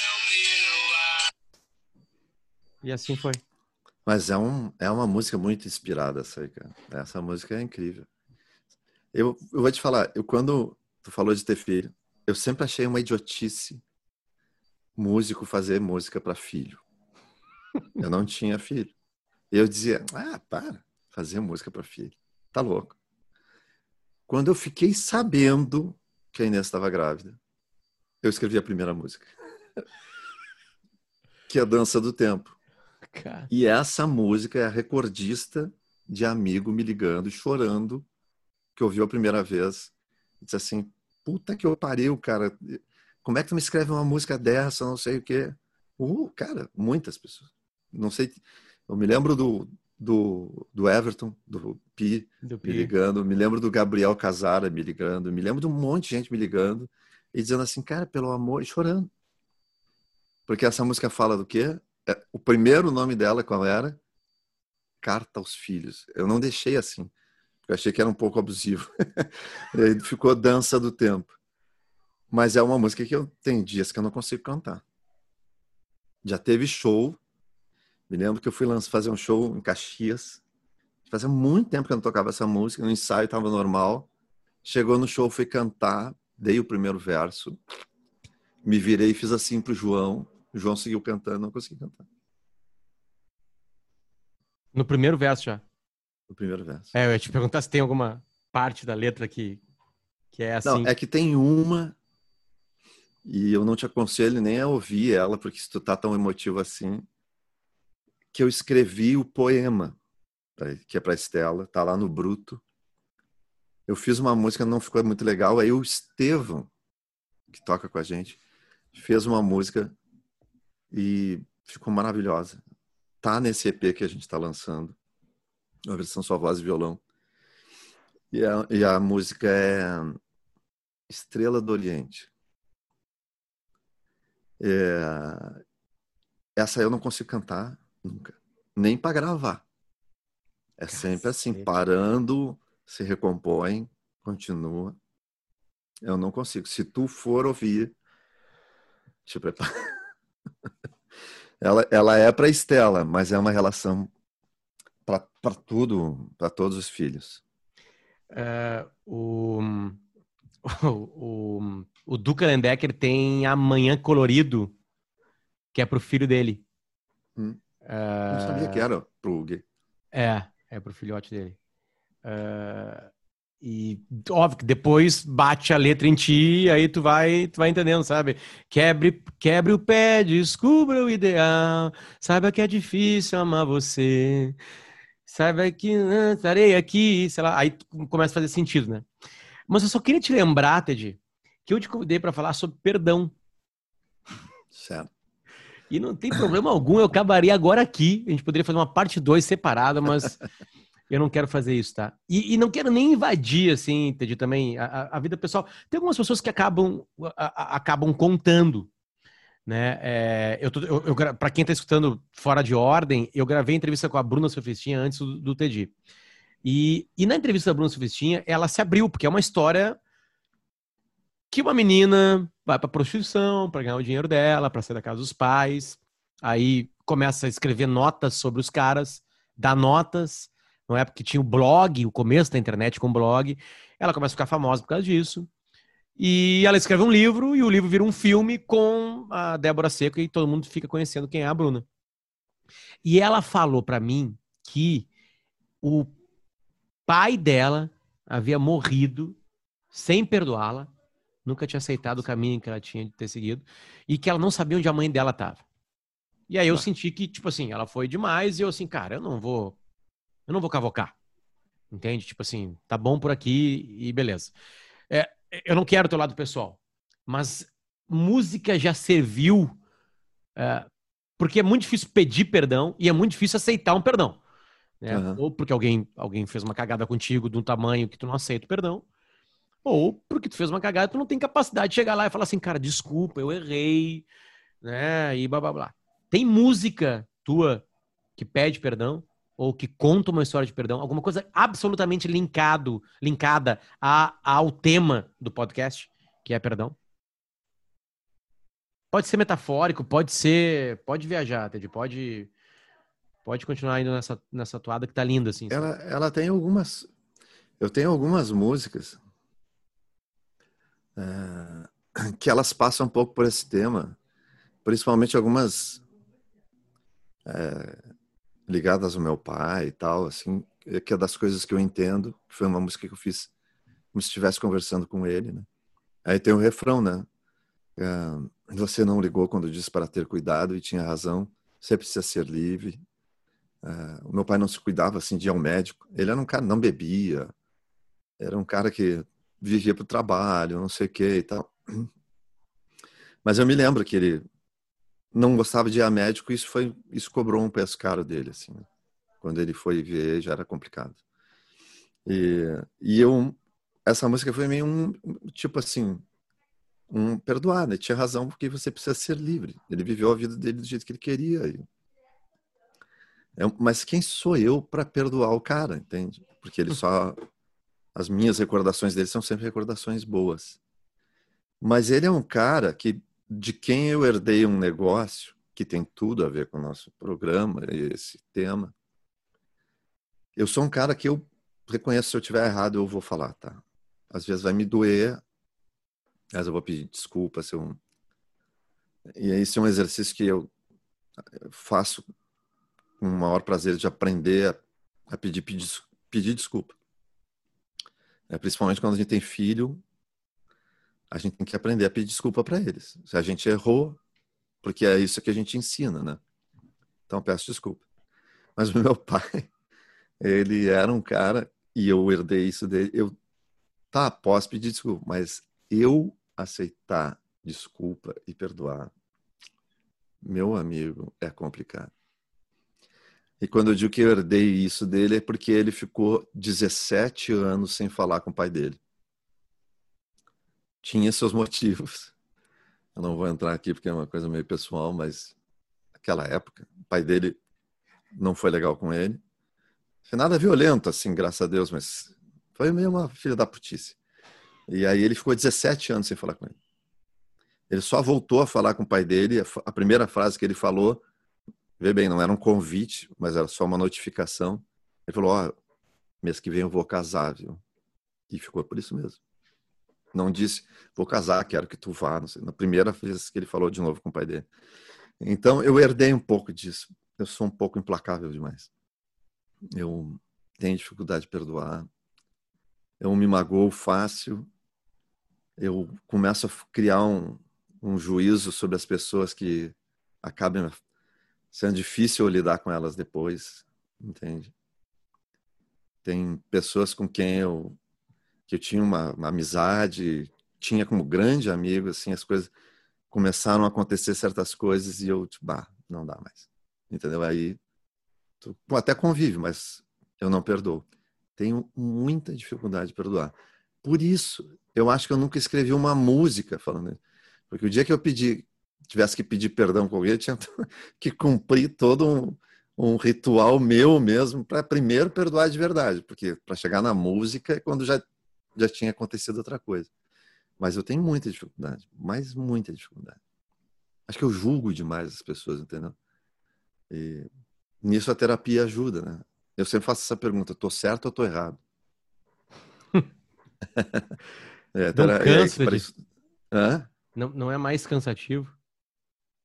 E assim foi.
Mas é, um, é uma música muito inspirada essa aí, cara. Essa música é incrível. Eu, eu vou te falar, eu quando tu falou de ter filho, eu sempre achei uma idiotice músico fazer música para filho. Eu não tinha filho. Eu dizia, ah, para, fazer música para filho. Tá louco. Quando eu fiquei sabendo que a Inês estava grávida, eu escrevi a primeira música. que é a Dança do Tempo.
Cara.
E essa música é a recordista de amigo me ligando chorando que ouviu a primeira vez. E disse assim, puta que eu pariu, cara. Como é que tu me escreve uma música dessa, não sei o quê. Uh, cara, muitas pessoas. Não sei, eu me lembro do, do, do Everton, do Pi, do Pi, me ligando, me lembro do Gabriel Casara me ligando, me lembro de um monte de gente me ligando e dizendo assim, cara, pelo amor, e chorando. Porque essa música fala do quê? É, o primeiro nome dela, qual era? Carta aos Filhos. Eu não deixei assim, eu achei que era um pouco abusivo. e aí ficou Dança do Tempo. Mas é uma música que eu tenho dias que eu não consigo cantar. Já teve show me lembro que eu fui fazer um show em Caxias. Fazia muito tempo que eu não tocava essa música. No ensaio estava normal. Chegou no show, fui cantar. Dei o primeiro verso. Me virei e fiz assim pro João. O João seguiu cantando, não consegui cantar.
No primeiro verso já?
No primeiro verso.
É, eu ia te perguntar se tem alguma parte da letra que, que é assim. Não,
é que tem uma e eu não te aconselho nem a ouvir ela, porque se tu tá tão emotivo assim, que eu escrevi o poema, que é para Estela, tá lá no Bruto. Eu fiz uma música, não ficou muito legal, aí o Estevão, que toca com a gente, fez uma música e ficou maravilhosa. Tá nesse EP que a gente está lançando, uma versão só voz e violão. E a, e a música é Estrela do Oriente. É, essa eu não consigo cantar, Nunca. Nem para gravar. É Cacete. sempre assim, parando, se recompõe, continua. Eu não consigo. Se tu for ouvir, te prepara. ela, ela é para Estela, mas é uma relação para tudo, para todos os filhos.
Uh, o, o, o, Duca Lendecker tem Amanhã Colorido, que é pro filho dele.
Hum. Uh, Não sabia que era pro Gui.
É, é pro filhote dele. Uh, e óbvio que depois bate a letra em ti, aí tu vai, tu vai entendendo, sabe? Quebre, quebre o pé, descubra o ideal, saiba que é difícil amar você. Saiba que né, estarei aqui, sei lá, aí começa a fazer sentido, né? Mas eu só queria te lembrar, Ted, que eu te convidei para falar sobre perdão.
Certo.
E não tem problema algum, eu acabaria agora aqui. A gente poderia fazer uma parte 2 separada, mas Eu não quero fazer isso, tá? E, e não quero nem invadir, assim, entendi também, a, a, vida pessoal. Tem algumas pessoas que acabam, a, acabam contando, né? É, eu, eu, eu para quem está escutando fora de ordem, eu gravei entrevista com a Bruna Sofistinha antes do, do TED. E, e na entrevista da Bruna Sofistinha, ela se abriu, porque é uma história que uma menina vai para prostituição para ganhar o dinheiro dela, para sair da casa dos pais, aí começa a escrever notas sobre os caras, dá notas, não é porque tinha o blog, o começo da internet com blog. Ela começa a ficar famosa por causa disso. E ela escreve um livro e o livro vira um filme com a Débora Seco e todo mundo fica conhecendo quem é a Bruna. E ela falou para mim que o pai dela havia morrido sem perdoá-la, nunca tinha aceitado o caminho que ela tinha de ter seguido e que ela não sabia onde a mãe dela estava. E aí eu ah. senti que, tipo assim, ela foi demais e eu assim, cara, eu não vou eu não vou cavocar. Entende? Tipo assim, tá bom por aqui e beleza. É, eu não quero o teu lado pessoal, mas música já serviu. É, porque é muito difícil pedir perdão e é muito difícil aceitar um perdão. Né? Uhum. Ou porque alguém, alguém fez uma cagada contigo de um tamanho que tu não aceita o perdão, ou porque tu fez uma cagada tu não tem capacidade de chegar lá e falar assim, cara, desculpa, eu errei, né? E blá blá blá. Tem música tua que pede perdão? ou que conta uma história de perdão, alguma coisa absolutamente linkado, linkada a, ao tema do podcast, que é perdão? Pode ser metafórico, pode ser, pode viajar, Ted, pode pode continuar indo nessa nessa toada que tá linda assim.
Ela ela tem algumas eu tenho algumas músicas é, que elas passam um pouco por esse tema, principalmente algumas é, ligadas ao meu pai e tal, assim, que é das coisas que eu entendo. Foi uma música que eu fiz como se estivesse conversando com ele, né? Aí tem o refrão, né? É, você não ligou quando disse para ter cuidado e tinha razão. Você precisa ser livre. É, o meu pai não se cuidava assim de ir ao médico. Ele era um cara não bebia. Era um cara que vivia para o trabalho, não sei o que e tal. Mas eu me lembro que ele não gostava de ir a médico, isso foi isso cobrou um peso caro dele assim. Né? Quando ele foi ver, já era complicado. E, e eu essa música foi meio um tipo assim, um perdoar, né? Tinha razão porque você precisa ser livre. Ele viveu a vida dele do jeito que ele queria. E... É, mas quem sou eu para perdoar o cara, entende? Porque ele só as minhas recordações dele são sempre recordações boas. Mas ele é um cara que de quem eu herdei um negócio que tem tudo a ver com o nosso programa esse tema. Eu sou um cara que eu reconheço se eu tiver errado, eu vou falar, tá? Às vezes vai me doer, mas eu vou pedir desculpa se eu... E esse é um exercício que eu faço com o maior prazer de aprender a, pedir, pedir, pedir desculpa. É, principalmente quando a gente tem filho, a gente tem que aprender a pedir desculpa para eles. Se a gente errou, porque é isso que a gente ensina, né? Então peço desculpa. Mas o meu pai, ele era um cara e eu herdei isso dele. Eu tá, posso pedir desculpa, mas eu aceitar desculpa e perdoar, meu amigo, é complicado. E quando eu digo que eu herdei isso dele é porque ele ficou 17 anos sem falar com o pai dele tinha seus motivos. Eu não vou entrar aqui porque é uma coisa meio pessoal, mas naquela época, o pai dele não foi legal com ele. Foi nada violento, assim, graças a Deus, mas foi meio uma filha da putice. E aí ele ficou 17 anos sem falar com ele. Ele só voltou a falar com o pai dele. A primeira frase que ele falou, vê bem, não era um convite, mas era só uma notificação. Ele falou: Ó, oh, mês que vem eu vou casar, viu? E ficou por isso mesmo. Não disse, vou casar, quero que tu vá. Na primeira vez que ele falou de novo com o pai dele. Então, eu herdei um pouco disso. Eu sou um pouco implacável demais. Eu tenho dificuldade de perdoar. Eu me magoo fácil. Eu começo a criar um, um juízo sobre as pessoas que acabam sendo difícil lidar com elas depois, entende? Tem pessoas com quem eu que eu tinha uma, uma amizade, tinha como grande amigo, assim, as coisas começaram a acontecer certas coisas e eu, tipo, bah, não dá mais. Entendeu? Aí tu até convive, mas eu não perdoo. Tenho muita dificuldade de perdoar. Por isso, eu acho que eu nunca escrevi uma música falando isso. Porque o dia que eu pedi, tivesse que pedir perdão com alguém, eu tinha que cumprir todo um, um ritual meu mesmo para primeiro perdoar de verdade. Porque para chegar na música é quando já já tinha acontecido outra coisa. Mas eu tenho muita dificuldade, mas muita dificuldade. Acho que eu julgo demais as pessoas, entendeu? E nisso a terapia ajuda, né? Eu sempre faço essa pergunta: tô certo ou tô errado?
é, não é, cansa é, de... Hã? Não, não é mais cansativo?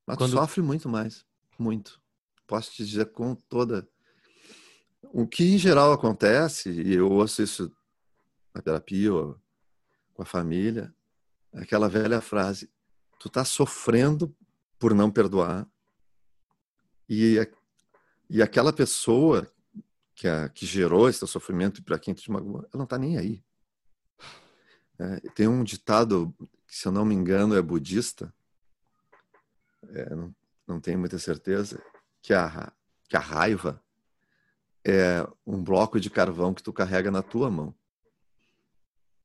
Mas Quando... sofre muito mais, muito. Posso te dizer com toda. O que em geral acontece, e eu ouço isso na terapia ou com a família, é aquela velha frase: tu tá sofrendo por não perdoar e e aquela pessoa que, a, que gerou esse sofrimento para quem te magoou, ela não tá nem aí. É, tem um ditado que, se eu não me engano, é budista, é, não, não tenho muita certeza, que a, que a raiva é um bloco de carvão que tu carrega na tua mão.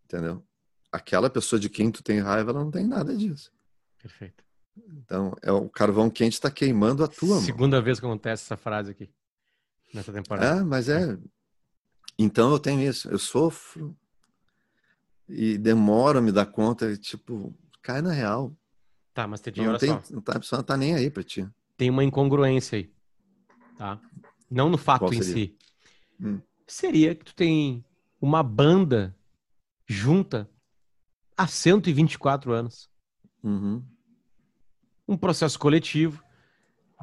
Entendeu? Aquela pessoa de quem tu tem raiva, ela não tem nada disso.
Perfeito.
Então, é o carvão quente está queimando a tua mão.
Segunda vez que acontece essa frase aqui nessa temporada.
É, mas é. Então eu tenho isso. Eu sofro e demoro a me dar conta, tipo, cai na real.
Tá, mas tem não, tem, só.
a pessoa não tá nem aí pra ti.
Tem uma incongruência aí. Tá? Não no fato em si. Hum. Seria que tu tem uma banda junta há 124 anos.
Uhum.
Um processo coletivo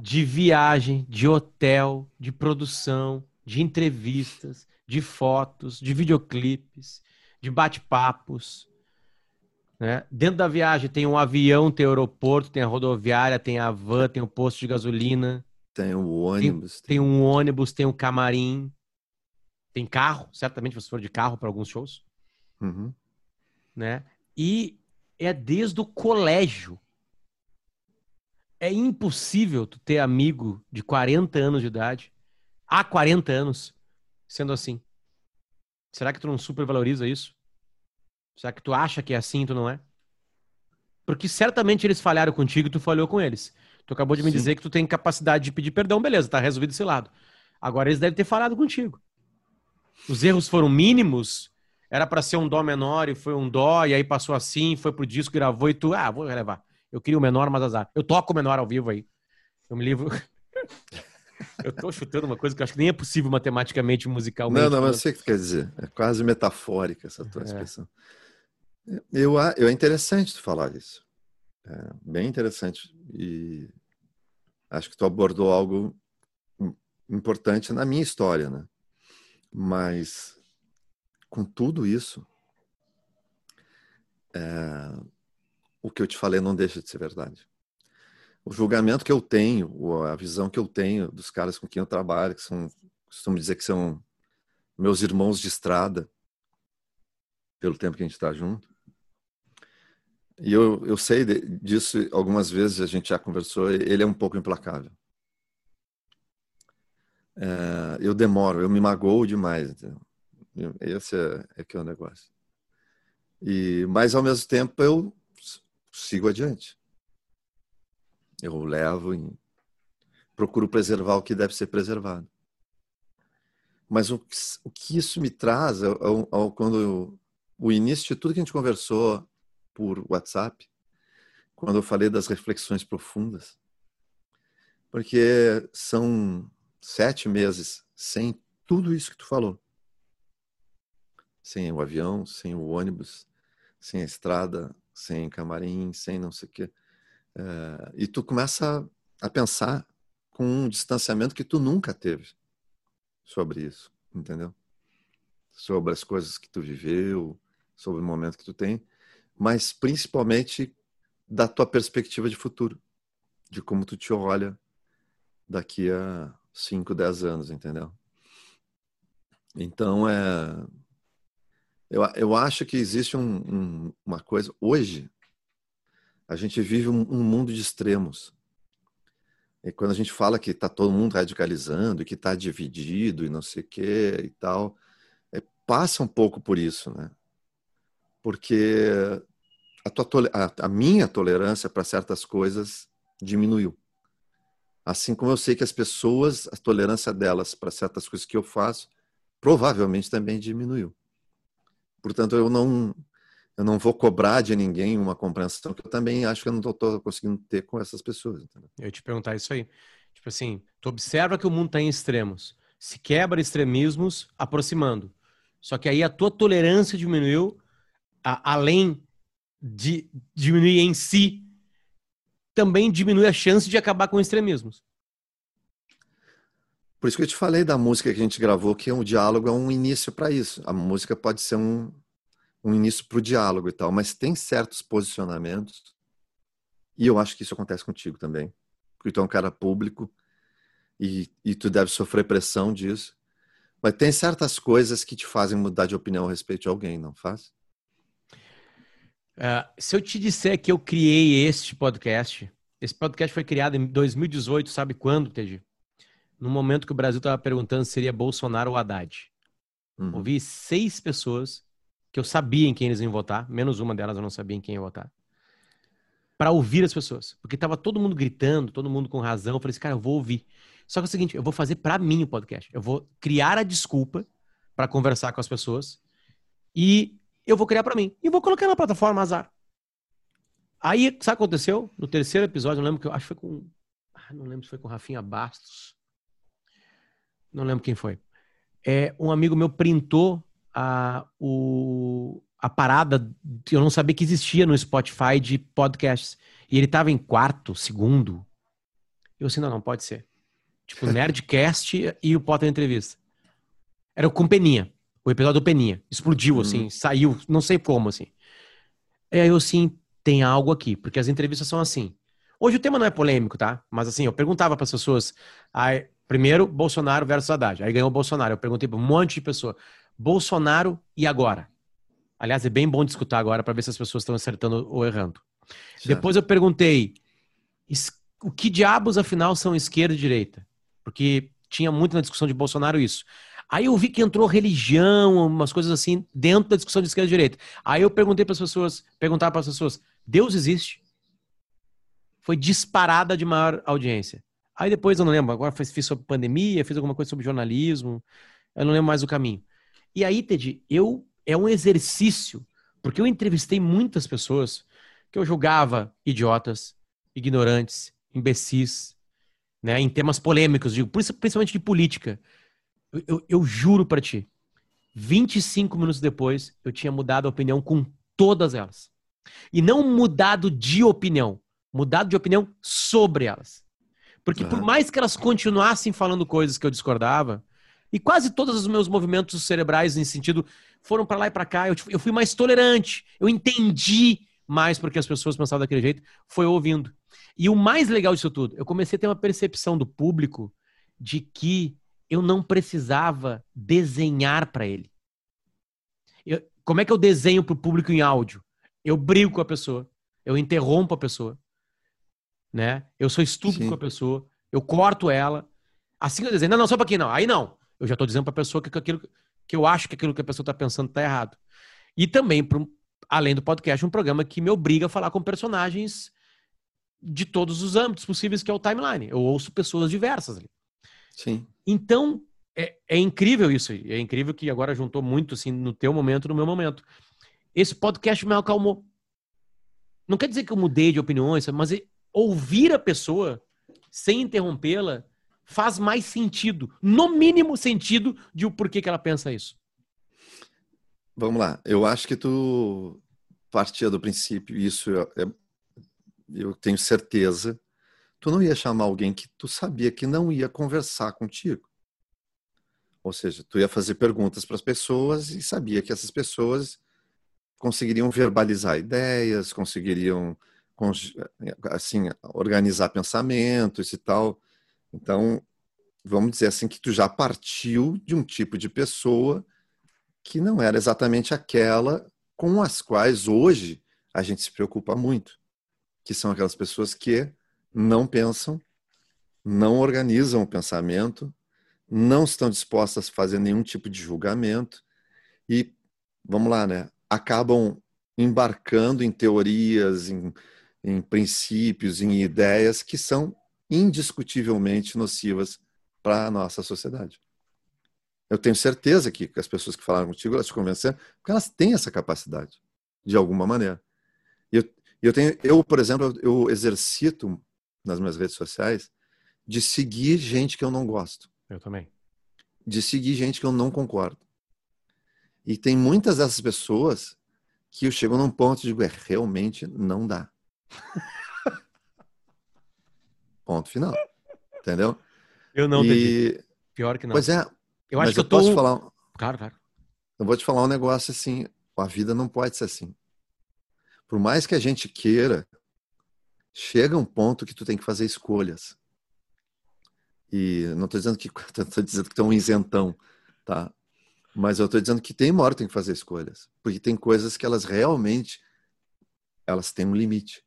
de viagem, de hotel, de produção, de entrevistas, de fotos, de videoclipes, de bate-papos. Né? Dentro da viagem tem um avião, tem o aeroporto, tem a rodoviária, tem a van, tem o posto de gasolina.
Tem o ônibus.
Tem, tem um ônibus, tem um camarim. Tem carro, certamente você for de carro para alguns shows.
Uhum.
Né? E é desde o colégio. É impossível tu ter amigo de 40 anos de idade, há 40 anos, sendo assim. Será que tu não supervaloriza isso? Será que tu acha que é assim tu não é? Porque certamente eles falharam contigo e tu falhou com eles. Tu acabou de me Sim. dizer que tu tem capacidade de pedir perdão, beleza, tá resolvido esse lado. Agora eles devem ter falado contigo. Os erros foram mínimos era para ser um dó menor e foi um dó, e aí passou assim, foi pro disco, gravou e tu, ah, vou relevar. Eu queria o menor, mas azar. Eu toco o menor ao vivo aí. Eu me livro. eu tô chutando uma coisa que eu acho que nem é possível matematicamente, musicalmente.
Não, não, mas eu sei o que tu quer dizer. É quase metafórica essa tua é. expressão. Eu, eu, é interessante tu falar isso. É bem interessante. E acho que tu abordou algo importante na minha história, né? Mas com tudo isso, é, o que eu te falei não deixa de ser verdade. O julgamento que eu tenho, a visão que eu tenho dos caras com quem eu trabalho, que são, costumo dizer que são meus irmãos de estrada, pelo tempo que a gente está junto. E eu, eu sei disso algumas vezes, a gente já conversou, ele é um pouco implacável. É, eu demoro, eu me magoo demais. Entendeu? Esse é, é que é o negócio. E, mas, ao mesmo tempo, eu sigo adiante. Eu levo e procuro preservar o que deve ser preservado. Mas o, o que isso me traz, é, é, quando eu, o início de tudo que a gente conversou por WhatsApp, quando eu falei das reflexões profundas, porque são sete meses sem tudo isso que tu falou sem o avião, sem o ônibus, sem a estrada, sem camarim, sem não sei o quê. É, e tu começa a pensar com um distanciamento que tu nunca teve sobre isso, entendeu? Sobre as coisas que tu viveu, sobre o momento que tu tem, mas principalmente da tua perspectiva de futuro, de como tu te olha daqui a 5, 10 anos, entendeu? Então, é, eu, eu acho que existe um, um, uma coisa. Hoje, a gente vive um, um, mundo de extremos. E quando a gente fala que está todo mundo radicalizando, que está dividido e não sei o quê e tal, é, passa um pouco por isso, né? Porque a, tua, a, a minha tolerância para certas coisas diminuiu. Assim como eu sei que as pessoas, a tolerância delas para certas coisas que eu faço, provavelmente também diminuiu. Portanto, eu não eu não vou cobrar de ninguém uma compreensão que eu também acho que eu não estou conseguindo ter com essas pessoas. Entendeu?
Eu ia te perguntar isso aí. Tipo assim, tu observa que o mundo está em extremos. Se quebra extremismos aproximando. Só que aí a tua tolerância diminuiu, a, além de diminuir em si, também diminui a chance de acabar com extremismos.
Por isso que eu te falei da música que a gente gravou, que o diálogo é um início para isso. A música pode ser um, um início para o diálogo e tal, mas tem certos posicionamentos, e eu acho que isso acontece contigo também, porque tu é um cara público e, e tu deve sofrer pressão disso, mas tem certas coisas que te fazem mudar de opinião a respeito de alguém, não faz?
Uh, se eu te disser que eu criei este podcast, esse podcast foi criado em 2018, sabe quando, TG? no momento que o Brasil estava perguntando se seria Bolsonaro ou Haddad. Uhum. Ouvi seis pessoas que eu sabia em quem eles iam votar, menos uma delas eu não sabia em quem ia votar, para ouvir as pessoas. Porque estava todo mundo gritando, todo mundo com razão. Eu falei assim, cara, eu vou ouvir. Só que é o seguinte, eu vou fazer para mim o podcast. Eu vou criar a desculpa para conversar com as pessoas e eu vou criar para mim. E vou colocar na plataforma azar. Aí, sabe o que aconteceu? No terceiro episódio, eu lembro que eu acho que foi com. Ah, não lembro se foi com Rafinha Bastos não lembro quem foi. É, um amigo meu printou a, o, a parada que eu não sabia que existia no Spotify de podcasts. E ele tava em quarto, segundo. Eu assim, não, não pode ser. Tipo, Nerdcast e o Potter Entrevista. Era com Peninha. O episódio do Peninha. Explodiu, assim, uhum. saiu, não sei como, assim. E aí eu, assim, tem algo aqui, porque as entrevistas são assim. Hoje o tema não é polêmico, tá? Mas assim, eu perguntava para as pessoas, aí, Primeiro, Bolsonaro versus Haddad. Aí ganhou o Bolsonaro. Eu perguntei para um monte de pessoa: Bolsonaro e agora? Aliás, é bem bom de escutar agora para ver se as pessoas estão acertando ou errando. Certo. Depois eu perguntei: o que diabos afinal são esquerda e direita? Porque tinha muito na discussão de Bolsonaro isso. Aí eu vi que entrou religião, umas coisas assim, dentro da discussão de esquerda e direita. Aí eu perguntei para as pessoas, perguntava para as pessoas: Deus existe? Foi disparada de maior audiência. Aí depois eu não lembro, agora fiz, sobre pandemia, fiz alguma coisa sobre jornalismo, eu não lembro mais o caminho. E aí, Ted, eu é um exercício, porque eu entrevistei muitas pessoas que eu julgava idiotas, ignorantes, imbecis, né, em temas polêmicos, digo, principalmente de política. Eu, eu, eu juro para ti, 25 minutos depois, eu tinha mudado a opinião com todas elas. E não mudado de opinião, mudado de opinião sobre elas. Porque por mais que elas continuassem falando coisas que eu discordava, e quase todos os meus movimentos cerebrais nesse sentido foram para lá e para cá, eu, eu fui mais tolerante, eu entendi mais porque as pessoas pensavam daquele jeito, foi ouvindo. E o mais legal disso tudo, eu comecei a ter uma percepção do público de que eu não precisava desenhar para ele. Eu, como é que eu desenho para o público em áudio? Eu brigo com a pessoa, eu interrompo a pessoa, né? Eu sou estúpido Sim. com a pessoa, eu corto ela. Assim eu dizendo, não, não, só pra aqui não. Aí não. Eu já tô dizendo pra pessoa que aquilo que eu acho que aquilo que a pessoa tá pensando tá errado. E também, além do podcast, um programa que me obriga a falar com personagens de todos os âmbitos possíveis que é o timeline. Eu ouço pessoas diversas ali.
Sim.
Então, é, é incrível isso aí. É incrível que agora juntou muito, assim, no teu momento, no meu momento. Esse podcast me acalmou. Não quer dizer que eu mudei de opiniões, mas ouvir a pessoa sem interrompê-la faz mais sentido, no mínimo sentido, de o porquê que ela pensa isso.
Vamos lá. Eu acho que tu partia do princípio, isso eu, eu tenho certeza, tu não ia chamar alguém que tu sabia que não ia conversar contigo. Ou seja, tu ia fazer perguntas para as pessoas e sabia que essas pessoas conseguiriam verbalizar ideias, conseguiriam assim organizar pensamentos e tal. Então, vamos dizer assim que tu já partiu de um tipo de pessoa que não era exatamente aquela com as quais hoje a gente se preocupa muito, que são aquelas pessoas que não pensam, não organizam o pensamento, não estão dispostas a fazer nenhum tipo de julgamento e, vamos lá, né, acabam embarcando em teorias, em, em princípios, em ideias que são indiscutivelmente nocivas para a nossa sociedade. Eu tenho certeza que as pessoas que falaram contigo, elas te convenceram, porque elas têm essa capacidade, de alguma maneira. Eu, eu, tenho, eu por exemplo, eu exercito nas minhas redes sociais de seguir gente que eu não gosto.
Eu também.
De seguir gente que eu não concordo. E tem muitas dessas pessoas que eu chego num ponto de digo, é, realmente não dá. ponto final. Entendeu?
Eu não e... Pior que não.
Pois é,
eu acho que eu, eu tô...
posso falar.
Claro, claro.
Eu vou te falar um negócio assim: a vida não pode ser assim. Por mais que a gente queira, chega um ponto que tu tem que fazer escolhas. E não estou dizendo que estou dizendo que tu é um isentão, tá? Mas eu estou dizendo que tem hora tem que fazer escolhas, porque tem coisas que elas realmente elas têm um limite,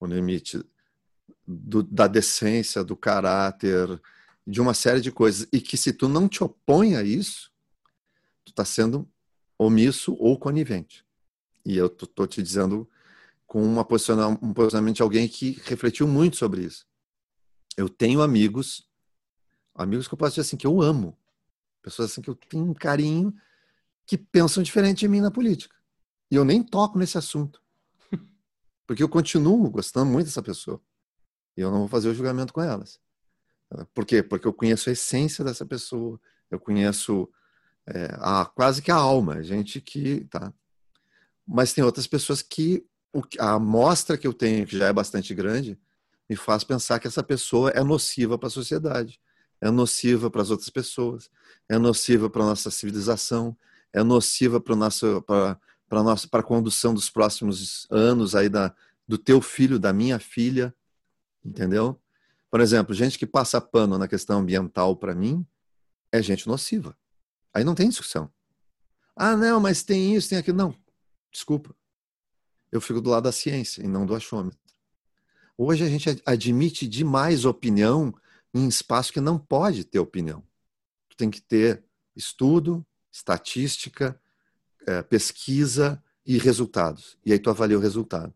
um limite do, da decência, do caráter, de uma série de coisas e que se tu não te opõe a isso, tu está sendo omisso ou conivente. E eu tô, te dizendo com uma um posicionamento de alguém que refletiu muito sobre isso. Eu tenho amigos, amigos que eu posso dizer assim que eu amo, pessoas assim que eu tenho um carinho que pensam diferente de mim na política. E eu nem toco nesse assunto. Porque eu continuo gostando muito dessa pessoa. E eu não vou fazer o julgamento com elas. Por quê? Porque eu conheço a essência dessa pessoa, eu conheço é, a, quase que a alma, a gente que. Tá? Mas tem outras pessoas que a amostra que eu tenho, que já é bastante grande, me faz pensar que essa pessoa é nociva para a sociedade, é nociva para as outras pessoas, é nociva para a nossa civilização, é nociva para a nossa para a condução dos próximos anos aí da, do teu filho, da minha filha, entendeu? Por exemplo, gente que passa pano na questão ambiental para mim é gente nociva. Aí não tem discussão. Ah, não, mas tem isso, tem aquilo. Não, desculpa. Eu fico do lado da ciência e não do achômetro. Hoje a gente admite demais opinião em espaço que não pode ter opinião. Tu tem que ter estudo, estatística, é, pesquisa e resultados. E aí tu avalia o resultado.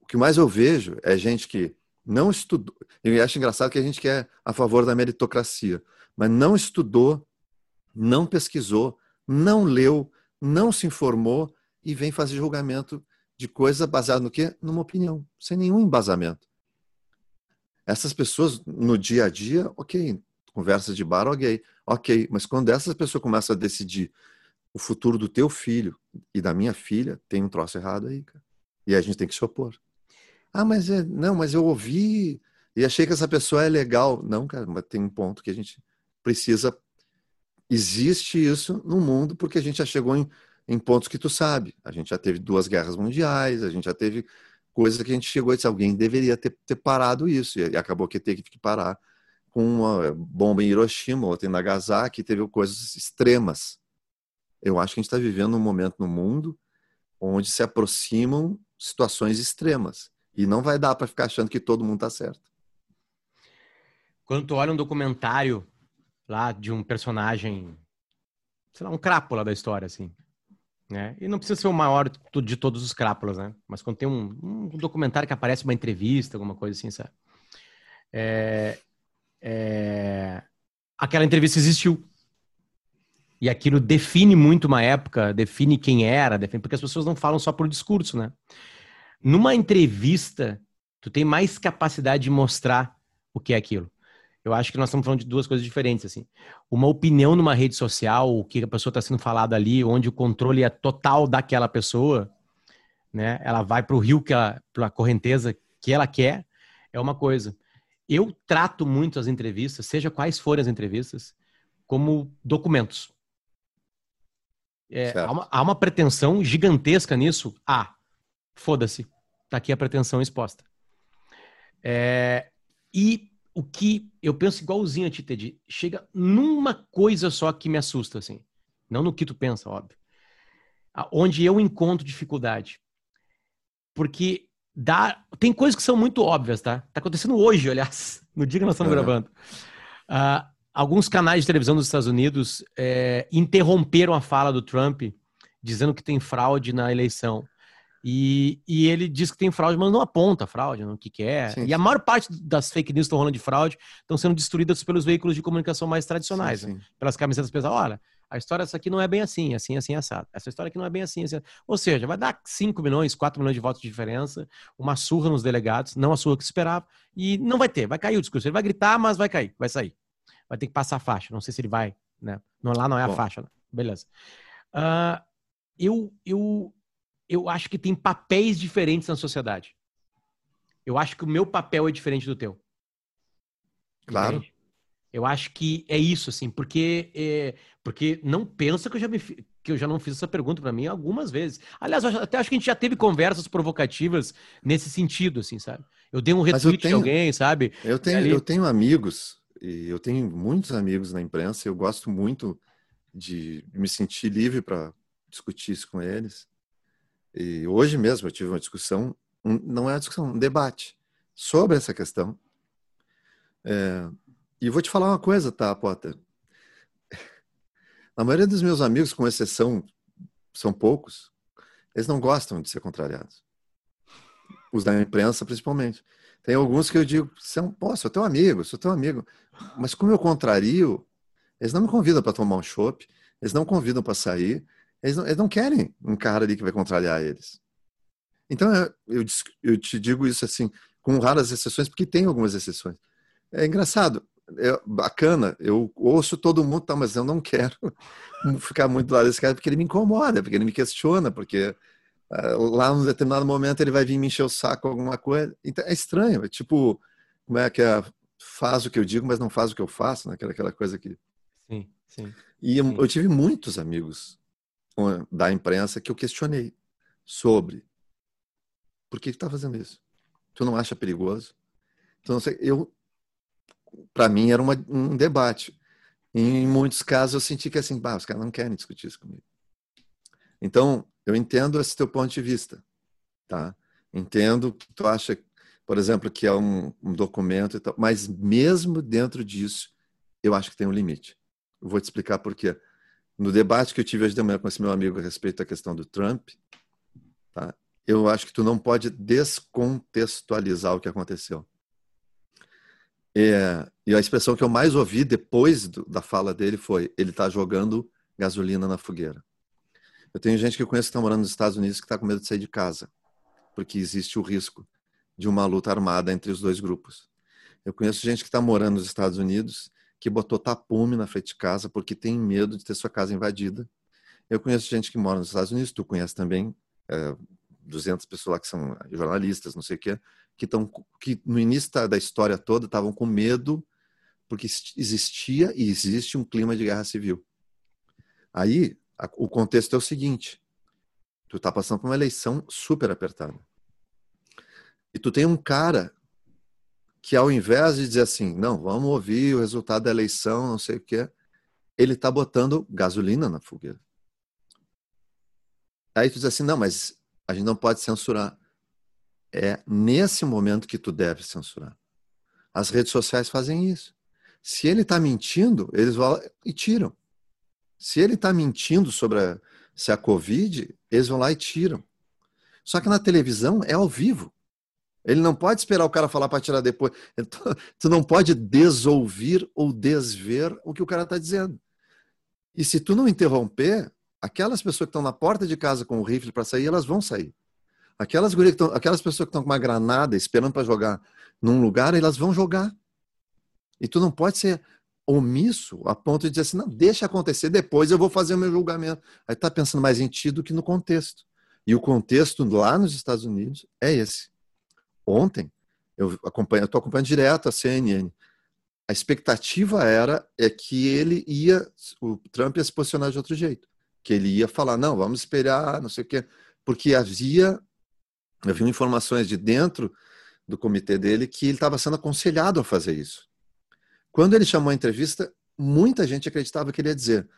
O que mais eu vejo é gente que não estudou. Eu acho engraçado que a gente quer a favor da meritocracia, mas não estudou, não pesquisou, não leu, não se informou e vem fazer julgamento de coisa baseada no quê? Numa opinião, sem nenhum embasamento. Essas pessoas no dia a dia, ok, conversa de bar, ok, ok, mas quando essas pessoas começam a decidir o futuro do teu filho e da minha filha, tem um troço errado aí, cara. E a gente tem que se opor. Ah, mas é, não, mas eu ouvi e achei que essa pessoa é legal. Não, cara, mas tem um ponto que a gente precisa. Existe isso no mundo porque a gente já chegou em, em pontos que tu sabe. A gente já teve duas guerras mundiais, a gente já teve coisas que a gente chegou e disse alguém deveria ter, ter parado isso e acabou que teve que parar com uma bomba em Hiroshima, outra em Nagasaki, teve coisas extremas. Eu acho que a gente está vivendo um momento no mundo onde se aproximam situações extremas. E não vai dar para ficar achando que todo mundo tá certo.
Quando tu olha um documentário lá de um personagem, sei lá, um crápula da história, assim, né? E não precisa ser o maior de todos os crápulas, né? Mas quando tem um, um documentário que aparece uma entrevista, alguma coisa assim, sabe? É, é, aquela entrevista existiu. E aquilo define muito uma época, define quem era, define, porque as pessoas não falam só por discurso, né? Numa entrevista, tu tem mais capacidade de mostrar o que é aquilo. Eu acho que nós estamos falando de duas coisas diferentes, assim. Uma opinião numa rede social, o que a pessoa está sendo falada ali, onde o controle é total daquela pessoa, né? Ela vai para o rio que ela, para a correnteza que ela quer, é uma coisa. Eu trato muito as entrevistas, seja quais forem as entrevistas, como documentos. É, há, uma, há, uma, pretensão gigantesca nisso. Ah, foda-se. Tá aqui a pretensão exposta. É, e o que eu penso igualzinho a ti, Ted, chega numa coisa só que me assusta, assim. Não no que tu pensa, óbvio. Onde eu encontro dificuldade. Porque dá, tem coisas que são muito óbvias, tá? Tá acontecendo hoje, aliás, no dia que nós estamos uhum. gravando. Uh, alguns canais de televisão dos Estados Unidos é, interromperam a fala do Trump, dizendo que tem fraude na eleição. E, e, ele diz que tem fraude, mas não aponta fraude, no que, que é. Sim, e a maior parte das fake news que estão rolando de fraude estão sendo destruídas pelos veículos de comunicação mais tradicionais, sim. Né? pelas camisetas pesadas. Olha, a história essa aqui não é bem assim, assim, assim, assado. Essa história aqui não é bem assim, assim. Ou seja, vai dar 5 milhões, 4 milhões de votos de diferença, uma surra nos delegados, não a surra que se esperava, e não vai ter, vai cair o discurso. Ele vai gritar, mas vai cair, vai sair. Vai ter que passar a faixa. Não sei se ele vai, né? Não, lá não é a Bom. faixa, né? beleza. Uh, eu, eu, eu acho que tem papéis diferentes na sociedade. Eu acho que o meu papel é diferente do teu.
Claro.
Entende? Eu acho que é isso, assim, porque é, porque não pensa que eu já me que eu já não fiz essa pergunta para mim algumas vezes. Aliás, até acho que a gente já teve conversas provocativas nesse sentido, assim, sabe? Eu dei um retweet tenho, de alguém, sabe?
Eu tenho, ali... eu tenho amigos e eu tenho muitos amigos na imprensa. Eu gosto muito de me sentir livre para discutir isso com eles. E hoje mesmo eu tive uma discussão, um, não é uma discussão, um debate sobre essa questão. É, e vou te falar uma coisa, tá, Potter? A maioria dos meus amigos, com exceção, são poucos, eles não gostam de ser contrariados. Os da imprensa, principalmente. Tem alguns que eu digo, são, pô, sou teu amigo, sou teu amigo. Mas como eu contrario, eles não me convidam para tomar um chopp, eles não convidam para sair, eles não, eles não, querem um cara ali que vai contrariar eles. Então, eu, eu te digo isso assim, com raras exceções, porque tem algumas exceções. É engraçado, é bacana, eu ouço todo mundo, tá, mas eu não quero ficar muito do lado desse cara, porque ele me incomoda, porque ele me questiona, porque uh, lá num determinado momento ele vai vir me encher o saco alguma coisa. Então, é estranho, é tipo, como é que é, faz o que eu digo, mas não faz o que eu faço, né? aquela, aquela coisa que...
Sim, sim.
E
sim.
Eu, eu tive muitos amigos da imprensa que eu questionei sobre por que está fazendo isso? Tu não acha perigoso? Então, eu, para mim, era uma, um debate. Em muitos casos, eu senti que assim, bah, os caras não querem discutir isso comigo. Então, eu entendo esse teu ponto de vista, tá? Entendo que tu acha, por exemplo, que é um, um documento e tal, mas mesmo dentro disso, eu acho que tem um limite. Eu vou te explicar por quê. No debate que eu tive hoje de manhã com esse meu amigo a respeito da questão do Trump, tá? eu acho que tu não pode descontextualizar o que aconteceu. É, e a expressão que eu mais ouvi depois do, da fala dele foi: ele está jogando gasolina na fogueira. Eu tenho gente que eu conheço que está morando nos Estados Unidos que está com medo de sair de casa, porque existe o risco de uma luta armada entre os dois grupos. Eu conheço gente que está morando nos Estados Unidos que botou tapume na frente de casa porque tem medo de ter sua casa invadida. Eu conheço gente que mora nos Estados Unidos, tu conhece também, é, 200 pessoas lá que são jornalistas, não sei o quê, que, estão que no início da história toda estavam com medo porque existia e existe um clima de guerra civil. Aí, a, o contexto é o seguinte: tu está passando por uma eleição super apertada. E tu tem um cara que, ao invés de dizer assim, não, vamos ouvir o resultado da eleição, não sei o quê, ele está botando gasolina na fogueira. Aí tu diz assim, não, mas a gente não pode censurar. É nesse momento que tu deve censurar. As redes sociais fazem isso. Se ele está mentindo, eles vão e tiram. Se ele está mentindo sobre a, se a Covid, eles vão lá e tiram. Só que na televisão é ao vivo. Ele não pode esperar o cara falar para tirar depois. Tu não pode desouvir ou desver o que o cara está dizendo. E se tu não interromper, aquelas pessoas que estão na porta de casa com o rifle para sair, elas vão sair. Aquelas, aquelas pessoas que estão com uma granada esperando para jogar num lugar, elas vão jogar. E tu não pode ser omisso a ponto de dizer assim, não, deixa acontecer, depois eu vou fazer o meu julgamento. Aí tá pensando mais em ti do que no contexto. E o contexto lá nos Estados Unidos é esse. Ontem, eu acompanho, estou acompanhando direto a CNN. A expectativa era é que ele ia, o Trump ia se posicionar de outro jeito, que ele ia falar, não, vamos esperar, não sei o quê, porque havia, havia informações de dentro do comitê dele que ele estava sendo aconselhado a fazer isso. Quando ele chamou a entrevista, muita gente acreditava que ele ia dizer: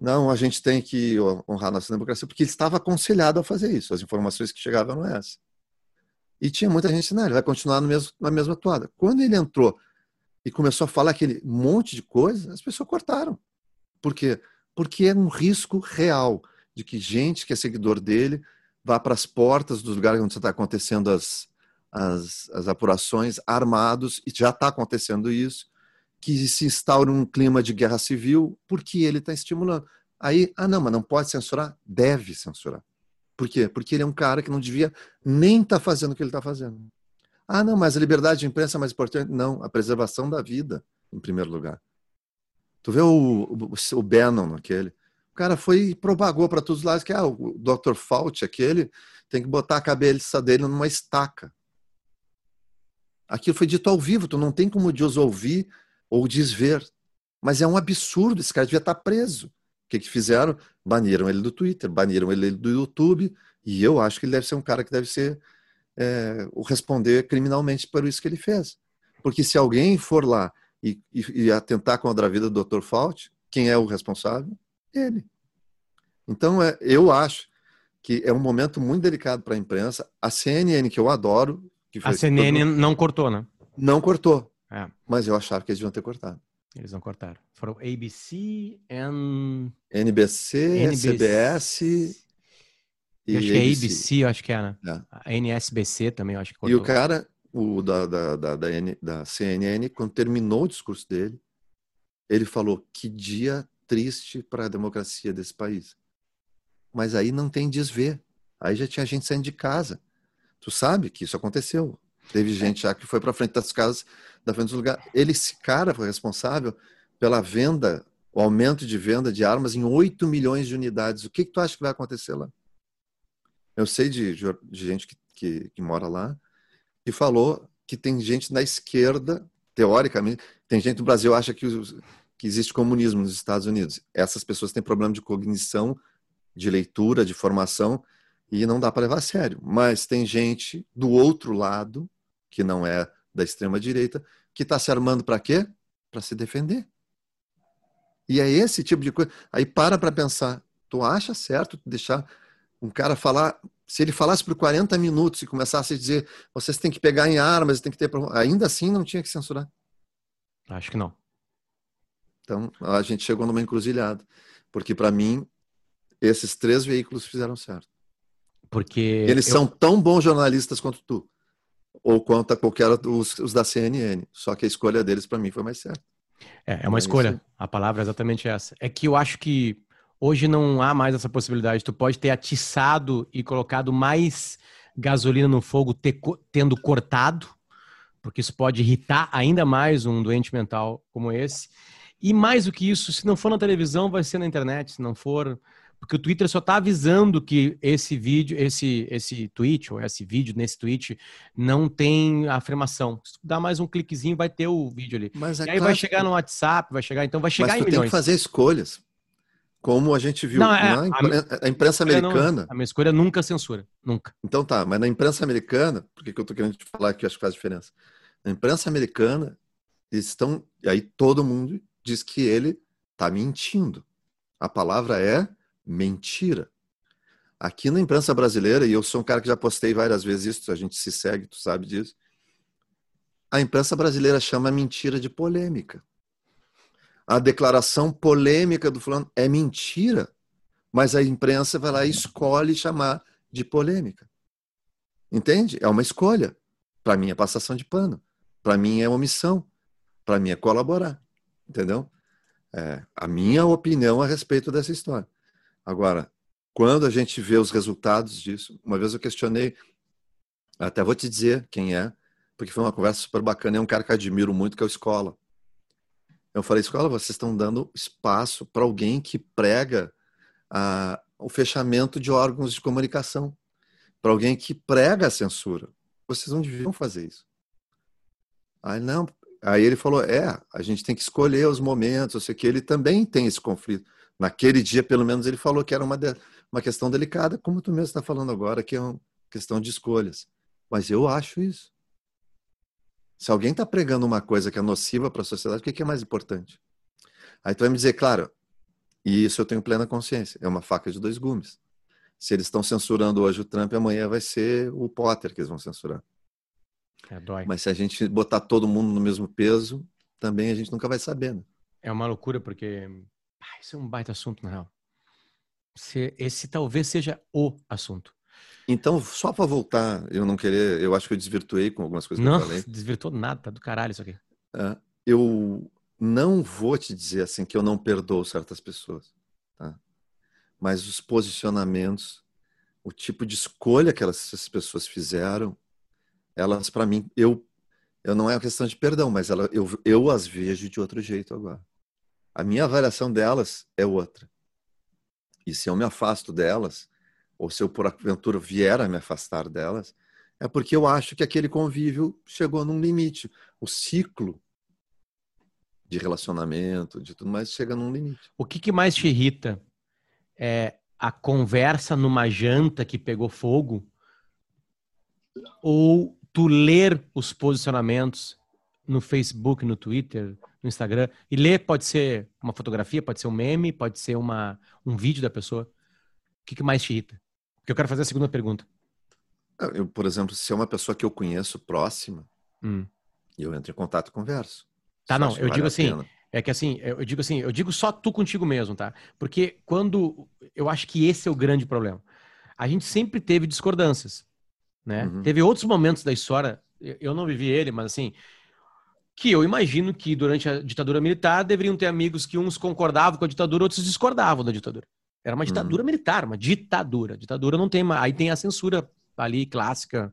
não, a gente tem que honrar nossa democracia, porque ele estava aconselhado a fazer isso. As informações que chegavam eram essas. E tinha muita gente, não, ele vai continuar mesmo, na mesma toada. Quando ele entrou e começou a falar aquele monte de coisa, as pessoas cortaram. Por quê? Porque é um risco real de que gente que é seguidor dele vá para as portas dos lugares onde está acontecendo as, as, as apurações armados, e já está acontecendo isso, que se instaure um clima de guerra civil porque ele está estimulando. Aí, ah, não, mas não pode censurar? Deve censurar. Por quê? Porque ele é um cara que não devia nem estar tá fazendo o que ele está fazendo. Ah, não, mas a liberdade de imprensa é mais importante. Não, a preservação da vida, em primeiro lugar. Tu vê o, o, o Bannon, aquele. O cara foi e propagou para todos os lados que ah, o Dr. Fauci, aquele, tem que botar a cabeça dele numa estaca. Aquilo foi dito ao vivo, tu não tem como Deus ouvir ou desver. Mas é um absurdo, esse cara devia estar preso. O que, que fizeram? Baniram ele do Twitter, baniram ele do YouTube, e eu acho que ele deve ser um cara que deve ser é, o responder criminalmente por isso que ele fez. Porque se alguém for lá e, e, e atentar contra a vida do Dr. Fauci, quem é o responsável? Ele. Então, é, eu acho que é um momento muito delicado para a imprensa. A CNN, que eu adoro. Que
a CNN todo... não cortou, né?
Não cortou. É. Mas eu achava que eles deviam ter cortado.
Eles não cortaram. Foram ABC, N...
NBC, NBC, CBS
e acho que é ABC, acho que é, né? É. A NSBC também, acho que cortou.
E o cara, o da, da, da, da, N, da CNN, quando terminou o discurso dele, ele falou que dia triste para a democracia desse país. Mas aí não tem desver. Aí já tinha gente saindo de casa. Tu sabe que isso aconteceu. Teve gente já que foi para frente das casas, da frente dos lugares. Ele, esse cara foi responsável pela venda, o aumento de venda de armas em 8 milhões de unidades. O que, que tu acha que vai acontecer lá? Eu sei de, de gente que, que, que mora lá e falou que tem gente na esquerda, teoricamente, tem gente no Brasil que acha que, que existe comunismo nos Estados Unidos. Essas pessoas têm problema de cognição, de leitura, de formação, e não dá para levar a sério. Mas tem gente do outro lado, que não é da extrema direita, que está se armando para quê? Para se defender. E é esse tipo de coisa. Aí para para pensar. Tu acha certo deixar um cara falar. Se ele falasse por 40 minutos e começasse a dizer vocês têm que pegar em armas, tem que ter. Ainda assim não tinha que censurar.
Acho que não.
Então a gente chegou numa encruzilhada. Porque para mim, esses três veículos fizeram certo.
Porque
eles eu... são tão bons jornalistas quanto tu, ou quanto a qualquer dos os da CNN. Só que a escolha deles para mim foi mais certa.
É, é uma é escolha. A palavra é exatamente essa. É que eu acho que hoje não há mais essa possibilidade. Tu pode ter atiçado e colocado mais gasolina no fogo ter, tendo cortado, porque isso pode irritar ainda mais um doente mental como esse. E mais do que isso, se não for na televisão, vai ser na internet. Se não for porque o Twitter só está avisando que esse vídeo, esse esse tweet ou esse vídeo nesse tweet não tem afirmação. Se dá mais um cliquezinho, vai ter o vídeo ali. Mas é e aí claro vai chegar que... no WhatsApp, vai chegar, então vai chegar Mas
em milhões. tem que fazer escolhas. Como a gente viu não, é, na a, a, imprensa americana.
Não, a minha escolha nunca censura, nunca.
Então tá, mas na imprensa americana, por que eu tô querendo te falar que acho que faz diferença? Na imprensa americana, eles estão. E aí todo mundo diz que ele tá mentindo. A palavra é mentira. Aqui na imprensa brasileira, e eu sou um cara que já postei várias vezes isso, a gente se segue, tu sabe disso. A imprensa brasileira chama mentira de polêmica. A declaração polêmica do fulano é mentira, mas a imprensa vai lá e escolhe chamar de polêmica. Entende? É uma escolha. Para mim é passação de pano. Para mim é omissão. Para mim é colaborar. Entendeu? É, a minha opinião a respeito dessa história. Agora, quando a gente vê os resultados disso, uma vez eu questionei, até vou te dizer quem é, porque foi uma conversa super bacana, é um cara que admiro muito, que é o Escola. Eu falei, escola, vocês estão dando espaço para alguém que prega a, o fechamento de órgãos de comunicação, para alguém que prega a censura. Vocês não deviam fazer isso. Aí não, aí ele falou, é, a gente tem que escolher os momentos, eu sei que ele também tem esse conflito. Naquele dia, pelo menos, ele falou que era uma, de, uma questão delicada, como tu mesmo está falando agora, que é uma questão de escolhas. Mas eu acho isso. Se alguém está pregando uma coisa que é nociva para a sociedade, o que é mais importante? Aí tu vai me dizer, claro, e isso eu tenho plena consciência, é uma faca de dois gumes. Se eles estão censurando hoje o Trump, amanhã vai ser o Potter que eles vão censurar. É, dói. Mas se a gente botar todo mundo no mesmo peso, também a gente nunca vai saber. Né?
É uma loucura, porque ah, isso é um baita assunto, na real. Esse talvez seja o assunto.
Então, só para voltar, eu não querer, eu acho que eu desvirtuei com algumas coisas
não,
que eu falei.
Não, desvirtuou nada, tá do caralho isso aqui.
Uh, eu não vou te dizer assim que eu não perdoo certas pessoas, tá? Mas os posicionamentos, o tipo de escolha que elas, essas pessoas fizeram, elas para mim, eu eu não é uma questão de perdão, mas ela, eu, eu as vejo de outro jeito agora. A minha avaliação delas é outra. E se eu me afasto delas, ou se eu por aventura vier a me afastar delas, é porque eu acho que aquele convívio chegou num limite. O ciclo de relacionamento, de tudo mais, chega num limite.
O que, que mais te irrita? É a conversa numa janta que pegou fogo? Ou tu ler os posicionamentos no Facebook, no Twitter, no Instagram? E ler pode ser uma fotografia, pode ser um meme, pode ser uma, um vídeo da pessoa. O que, que mais te irrita? Porque eu quero fazer a segunda pergunta.
Eu, por exemplo, se é uma pessoa que eu conheço próxima, hum. eu entro em contato e converso.
Tá, não, eu vale digo assim, é que assim, eu digo assim, eu digo só tu contigo mesmo, tá? Porque quando eu acho que esse é o grande problema. A gente sempre teve discordâncias, né? Uhum. Teve outros momentos da história, eu não vivi ele, mas assim, que eu imagino que durante a ditadura militar deveriam ter amigos que uns concordavam com a ditadura, outros discordavam da ditadura. Era uma ditadura uhum. militar, uma ditadura. Ditadura não tem. Aí tem a censura ali clássica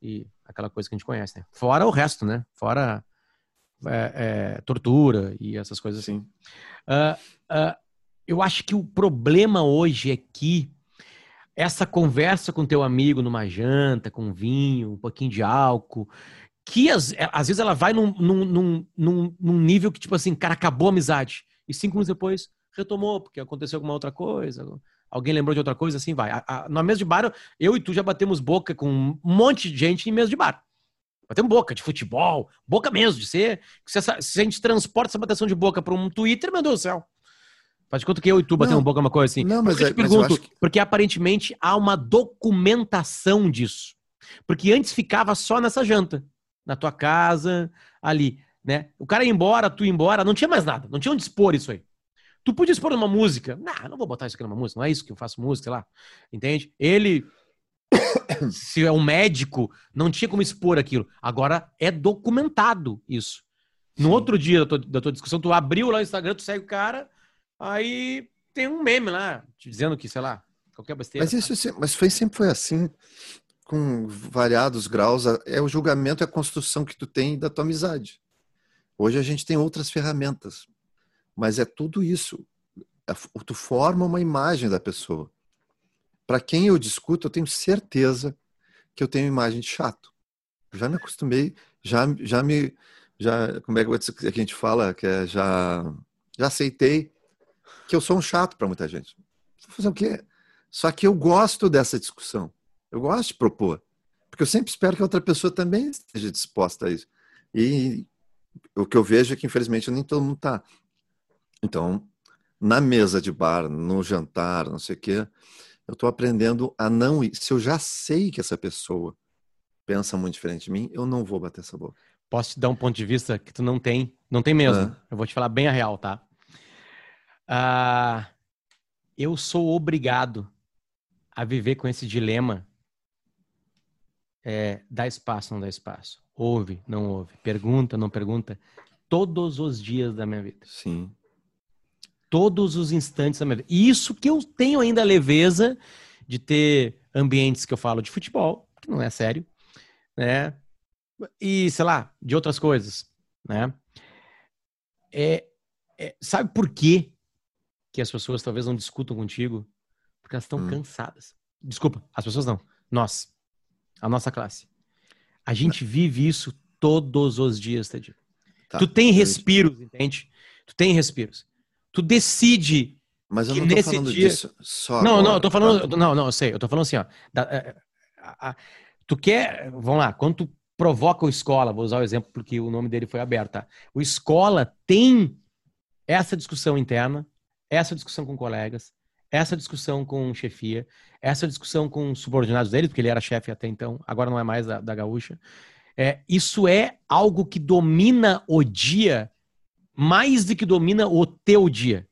e aquela coisa que a gente conhece, né? Fora o resto, né? Fora é, é, tortura e essas coisas assim. Uh, uh, eu acho que o problema hoje é que essa conversa com teu amigo numa janta, com vinho, um pouquinho de álcool, que às, às vezes ela vai num, num, num, num nível que, tipo assim, cara, acabou a amizade. E cinco minutos depois, retomou, porque aconteceu alguma outra coisa, alguém lembrou de outra coisa, assim vai. A, a, na mesa de bar, eu e tu já batemos boca com um monte de gente em mesa de bar. Batemos boca de futebol, boca mesmo, de ser. Se, essa, se a gente transporta essa bateção de boca para um Twitter, meu Deus do céu. Faz de conta que eu e tu batemos boca uma coisa assim.
Não, mas,
eu te pergunto, que... porque aparentemente há uma documentação disso. Porque antes ficava só nessa janta, na tua casa, ali, né? O cara ia embora, tu ia embora, não tinha mais nada, não tinha onde expor isso aí. Tu podia expor numa música. Não, não vou botar isso aqui numa música. Não é isso que eu faço música, sei lá. Entende? Ele, se é um médico, não tinha como expor aquilo. Agora é documentado isso. No Sim. outro dia da tua, da tua, discussão, tu abriu lá o Instagram, tu segue o cara, aí tem um meme lá, te dizendo que, sei lá, qualquer besteira.
Mas isso mas foi, sempre foi assim, com variados graus. É o julgamento, é a construção que tu tem da tua amizade. Hoje a gente tem outras ferramentas mas é tudo isso. Tu forma uma imagem da pessoa. Para quem eu discuto, eu tenho certeza que eu tenho imagem de chato. Já me acostumei, já, já me. Já, como é que a gente fala? Que é, já, já aceitei que eu sou um chato para muita gente. Vou fazer o quê? Só que eu gosto dessa discussão. Eu gosto de propor. Porque eu sempre espero que a outra pessoa também esteja disposta a isso. E o que eu vejo é que, infelizmente, nem todo mundo está. Então, na mesa de bar, no jantar, não sei o quê, eu estou aprendendo a não ir. Se eu já sei que essa pessoa pensa muito diferente de mim, eu não vou bater essa boca.
Posso te dar um ponto de vista que tu não tem? Não tem mesmo. Ah. Eu vou te falar bem a real, tá? Ah, eu sou obrigado a viver com esse dilema. É, dá espaço, não dá espaço. Ouve, não ouve. Pergunta, não pergunta. Todos os dias da minha vida.
Sim
todos os instantes da minha vida. E isso que eu tenho ainda a leveza de ter ambientes que eu falo de futebol, que não é sério, né? E, sei lá, de outras coisas, né? É, é, sabe por quê que as pessoas talvez não discutam contigo? Porque elas estão
Hum.
cansadas. Desculpa, as pessoas não. Nós. A nossa classe. A gente vive isso todos os dias, Teddy.
Tá,
tu tem
entendi.
respiros, entende? Tu tem respiros. Tu decide.
Mas eu não tô falando
dia-
disso só
não,
agora,
não, eu tô falando.
tá?
Não, não, eu sei. Eu tô falando assim, ó. da- é, a- a- tu quer. Vamos lá, quando tu provoca o escola, vou usar o exemplo porque o nome dele foi aberto, tá? O escola tem essa discussão interna, essa discussão com colegas, essa discussão com chefia, essa discussão com subordinados dele, porque ele era chefe até então, agora não é mais da, da gaúcha. É, isso é algo que domina o dia mais do que domina o teu dia.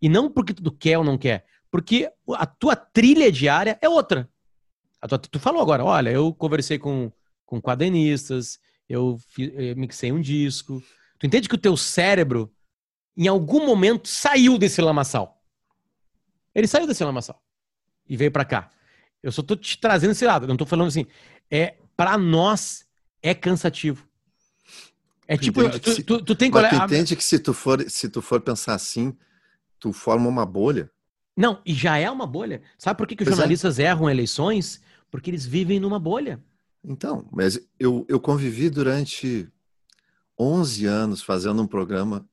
E não porque tu quer ou não quer, porque a tua trilha diária é outra. Tua- tu falou agora, olha, eu conversei com, com quadrenistas, eu, eu mixei um disco. Tu entende que o teu cérebro, em algum momento, saiu desse lamaçal. Ele saiu desse lamaçal e veio pra cá. Eu só tô te trazendo esse lado, não tô falando assim. É, para nós, é cansativo. É
Tu
tipo, tu,
se-
tu- tu tem
Mas tu
cole-
entende que se tu for, se tu for pensar assim, tu forma uma bolha.
Não, e já é uma bolha. Sabe por que, que os
Pois é.
jornalistas erram eleições? Porque eles vivem numa bolha.
Então, mas eu, eu convivi durante 11 anos fazendo um programa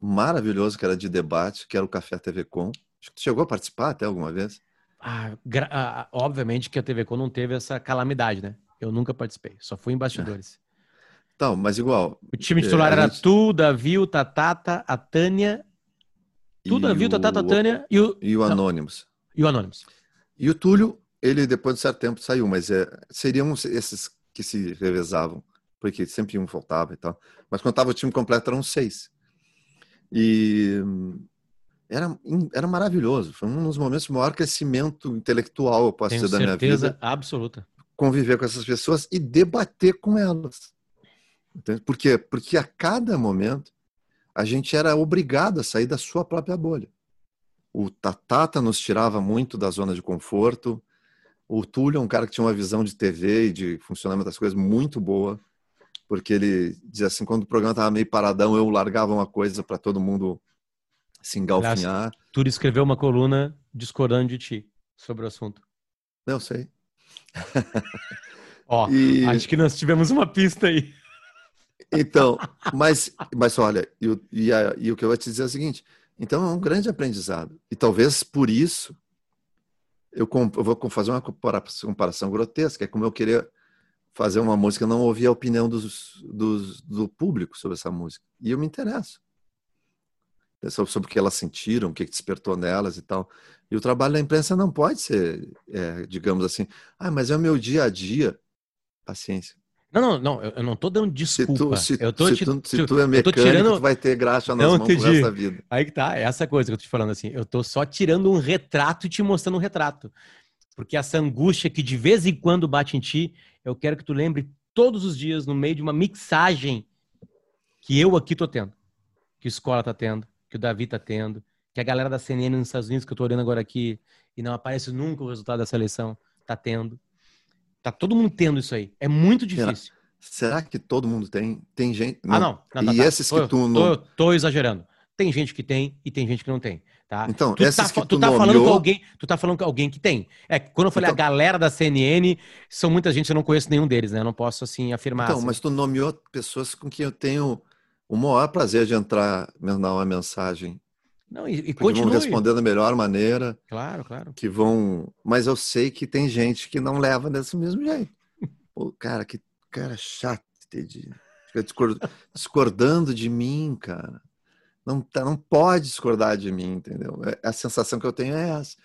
maravilhoso que era de debate, que era o Café TV Com. Acho que tu chegou a participar até alguma vez.
Ah, gra- ah, obviamente que a TV Com não teve essa calamidade, né? Eu nunca participei, só fui em bastidores.
Então, mas igual.
O time
É,
titular
a
era
gente-
tu, Davi, o Tatata, a Tânia. Tu, Davi, o Tatata, a Tânia e o,
E o. Anônimos.
e o Anônimos.
E o Túlio, ele depois de certo tempo saiu, mas é, seriam esses que se revezavam, porque sempre um faltava e tal. Mas quando estava o time completo eram seis. E era, era maravilhoso. Foi um dos momentos de maior crescimento intelectual, eu posso
Tenho
dizer, da minha
certeza
vida.
absoluta.
Conviver com essas pessoas e debater com elas. Entende? Por quê? Porque a cada momento a gente era obrigado a sair da sua própria bolha. O Tatata nos tirava muito da zona de conforto. O Túlio é um cara que tinha uma visão de TV e de funcionamento das coisas muito boa, porque ele dizia assim, quando o programa estava meio paradão, eu largava uma coisa para todo mundo se engalfinhar.
Tu escreveu uma coluna discordando de ti sobre o assunto.
Eu sei.
Ó,
E-
acho que nós tivemos uma pista aí.
Então, mas, mas olha, e, o- e, a- e o que eu vou te dizer é o seguinte: então é um grande aprendizado. E talvez por isso eu, com- eu vou fazer uma compara- comparação grotesca. É como eu querer fazer uma música e não ouvir a opinião dos, dos- do público sobre essa música. E eu me interesso. É Sobre, o que elas sentiram, o que despertou nelas e tal. E o trabalho da imprensa não pode ser, é, digamos assim, ah, mas é o meu dia a dia. Paciência.
Não, não, não, eu não tô dando
Se
desculpa.
tu, se,
eu tô
se
te-
tu, se tu é mecânico,
tirando-
tu vai ter graxa nas
Não,
mãos
entendi.
resto da vida.
Aí que tá, é essa coisa que eu tô te falando assim. Eu tô só tirando um retrato e te mostrando um retrato. Porque essa angústia que de vez em quando bate em ti, eu quero que tu lembre todos os dias, no meio de uma mixagem que eu aqui tô tendo. Que Escola tá tendo, que o Davi tá tendo, que a galera da CNN nos Estados Unidos, que eu tô olhando agora aqui, e não aparece nunca o resultado dessa eleição, tá tendo. Tá todo mundo tendo isso aí. É muito difícil.
Será que todo mundo tem? Tem gente.
Ah, não. não, não,
e
tá.
esses
tô,
que tu
tô,
não.
tô exagerando. Tem gente que tem e tem gente que não tem, tá?
Então,
tu tá,
que tu
tu tá falando
nomeou-
com alguém, tu tá falando com alguém que tem. É, quando eu falei
Então-
a galera da CNN, são muita gente, eu não conheço nenhum deles, né? Eu não posso assim afirmar.
Então,
assim.
mas tu nomeou pessoas com quem eu tenho o maior prazer de entrar, mandar uma mensagem.
Não, e, e
Que vão responder da melhor maneira,
Claro, claro.
que vão. Mas eu sei que tem gente que não leva desse mesmo jeito. Pô, cara, que cara chato, entendi. Fica discor- discordando de mim, cara. Não, tá, não pode discordar de mim, entendeu? É- A sensação que eu tenho é essa.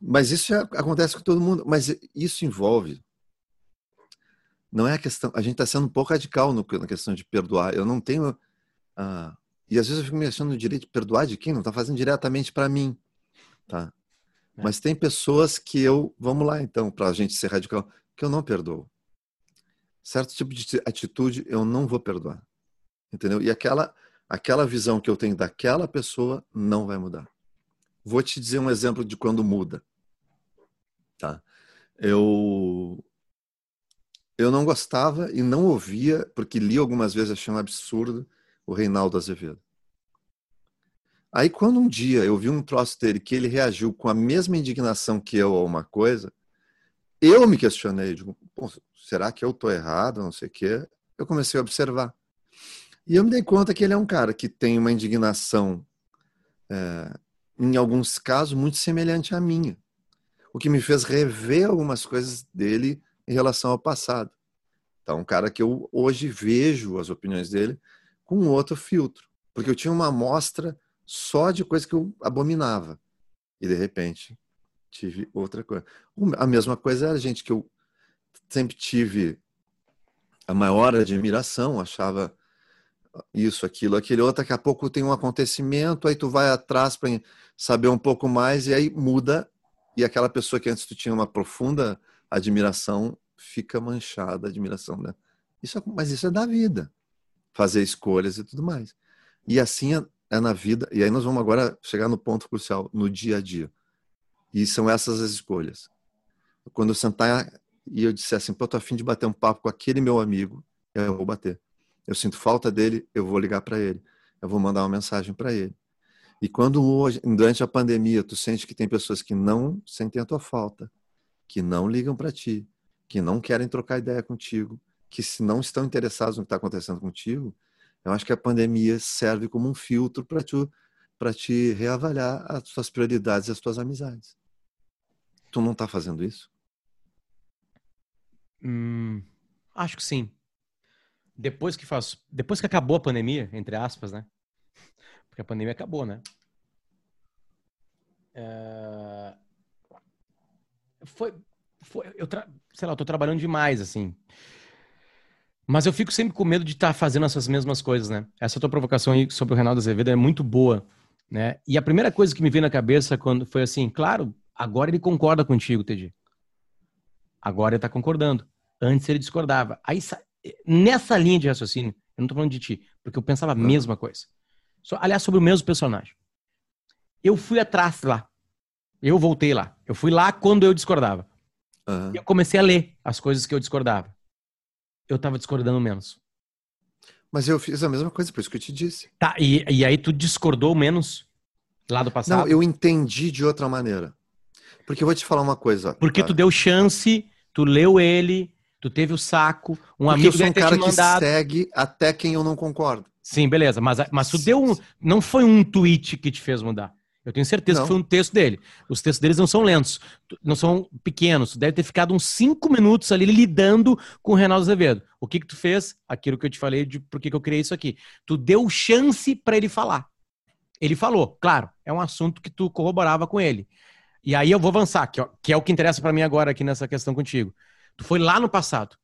Mas isso já acontece com todo mundo. Mas isso envolve. Não é a questão. A gente está sendo um pouco radical no, na questão de perdoar. Eu não tenho. Ah, e às vezes eu fico me achando no direito de perdoar de quem? Não está fazendo diretamente para mim. Tá?
É.
Mas tem pessoas que eu. Vamos lá, então, para a gente ser radical, que eu não perdoo. Certo tipo de atitude eu não vou perdoar. Entendeu? E aquela, aquela visão que eu tenho daquela pessoa não vai mudar. Vou te dizer um exemplo de quando muda. Tá? Eu eu não gostava e não ouvia, porque li algumas vezes, achei um absurdo, o Reinaldo Azevedo. Aí, quando um dia eu vi um troço dele que ele reagiu com a mesma indignação que eu a uma coisa, eu me questionei, digo, será que eu estou errado, não sei o quê? Eu comecei a observar. E eu me dei conta que ele é um cara que tem uma indignação, é, em alguns casos, muito semelhante à minha. O que me fez rever algumas coisas dele em relação ao passado. Então, um cara que eu hoje vejo as opiniões dele com outro filtro. Porque eu tinha uma amostra só de coisa que eu abominava. E, de repente, tive outra coisa. A mesma coisa era gente que eu sempre tive a maior admiração, achava isso, aquilo, aquele outro, daqui a pouco tem um acontecimento, aí tu vai atrás para saber um pouco mais e aí muda e aquela pessoa que antes tu tinha uma profunda admiração fica manchada a admiração, né? Isso, é, mas isso é da vida, fazer escolhas e tudo mais. E assim é, é na vida. E aí nós vamos agora chegar no ponto crucial, no dia a dia. E são essas as escolhas. Quando eu sentar e eu disser assim, pô, tô afim de bater um papo com aquele meu amigo, eu vou bater. Eu sinto falta dele, eu vou ligar para ele. Eu vou mandar uma mensagem para ele. E quando hoje, durante a pandemia, tu sente que tem pessoas que não sentem a tua falta, que não ligam para ti, que não querem trocar ideia contigo, que se não estão interessados no que está acontecendo contigo, eu acho que a pandemia serve como um filtro para tu para te reavaliar as tuas prioridades e as tuas amizades. Tu não está fazendo isso?
Hum, acho que sim. Depois que faz, depois que acabou a pandemia, entre aspas, né? Porque a pandemia acabou, né? É... Foi, foi, eu tra... sei lá, eu tô trabalhando demais, assim. Mas eu fico sempre com medo de estar tá fazendo essas mesmas coisas, né? Essa tua provocação aí sobre o Reinaldo Azevedo é muito boa, né? E a primeira coisa que me veio na cabeça quando foi assim, claro, agora ele concorda contigo, TD. Agora ele tá concordando. Antes ele discordava. Aí, nessa linha de raciocínio, eu não tô falando de ti, porque eu pensava a mesma coisa. Só, aliás, sobre o mesmo personagem. Eu fui atrás lá. Eu voltei lá. Eu fui lá quando eu discordava. Uhum. E eu comecei a ler as coisas que eu discordava. Eu tava discordando menos.
Mas eu fiz a mesma coisa, por isso que eu te disse.
Tá, e, e aí tu discordou menos lá do passado? Não,
eu entendi de outra maneira. Porque eu vou te falar uma coisa.
Porque tá? tu deu chance, tu leu ele, tu teve o saco, um Porque amigo eu
sou um cara que segue até quem eu não concordo.
Sim, beleza. Mas, mas tu deu um. Não foi um tweet que te fez mudar. Eu tenho certeza não. que foi um texto dele. Os textos deles não são lentos, não são pequenos. Deve ter ficado uns cinco minutos ali lidando com o Reinaldo Azevedo. O que que tu fez? Aquilo que eu te falei de por que, que eu criei isso aqui. Tu deu chance para ele falar. Ele falou, claro, é um assunto que tu corroborava com ele. E aí eu vou avançar, que, ó, que é o que interessa para mim agora aqui nessa questão contigo. Tu foi lá no passado.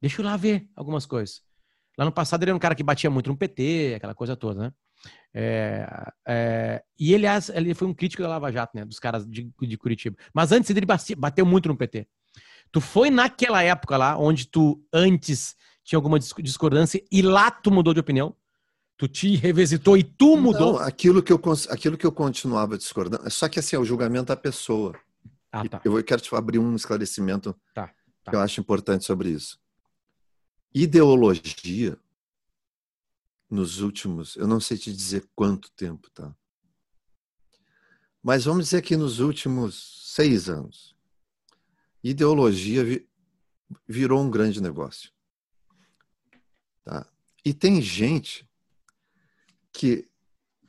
Deixa eu lá ver algumas coisas. Lá no passado ele era um cara que batia muito no PT, aquela coisa toda, né? É, é, e ele, ele foi um crítico da Lava Jato, né? Dos caras de, de Curitiba. Mas antes ele bateu muito no PT. Tu foi naquela época lá, onde tu antes tinha alguma discordância e lá tu mudou de opinião? Tu te revisitou e tu mudou? Não,
aquilo que eu, aquilo que eu continuava discordando. Só que assim, é o julgamento da pessoa. Ah, tá. Eu quero te abrir um esclarecimento tá, tá. que eu acho importante sobre isso. Ideologia nos últimos, eu não sei te dizer quanto tempo, tá? Mas vamos dizer que nos últimos seis anos, ideologia virou um grande negócio. Tá? E tem gente que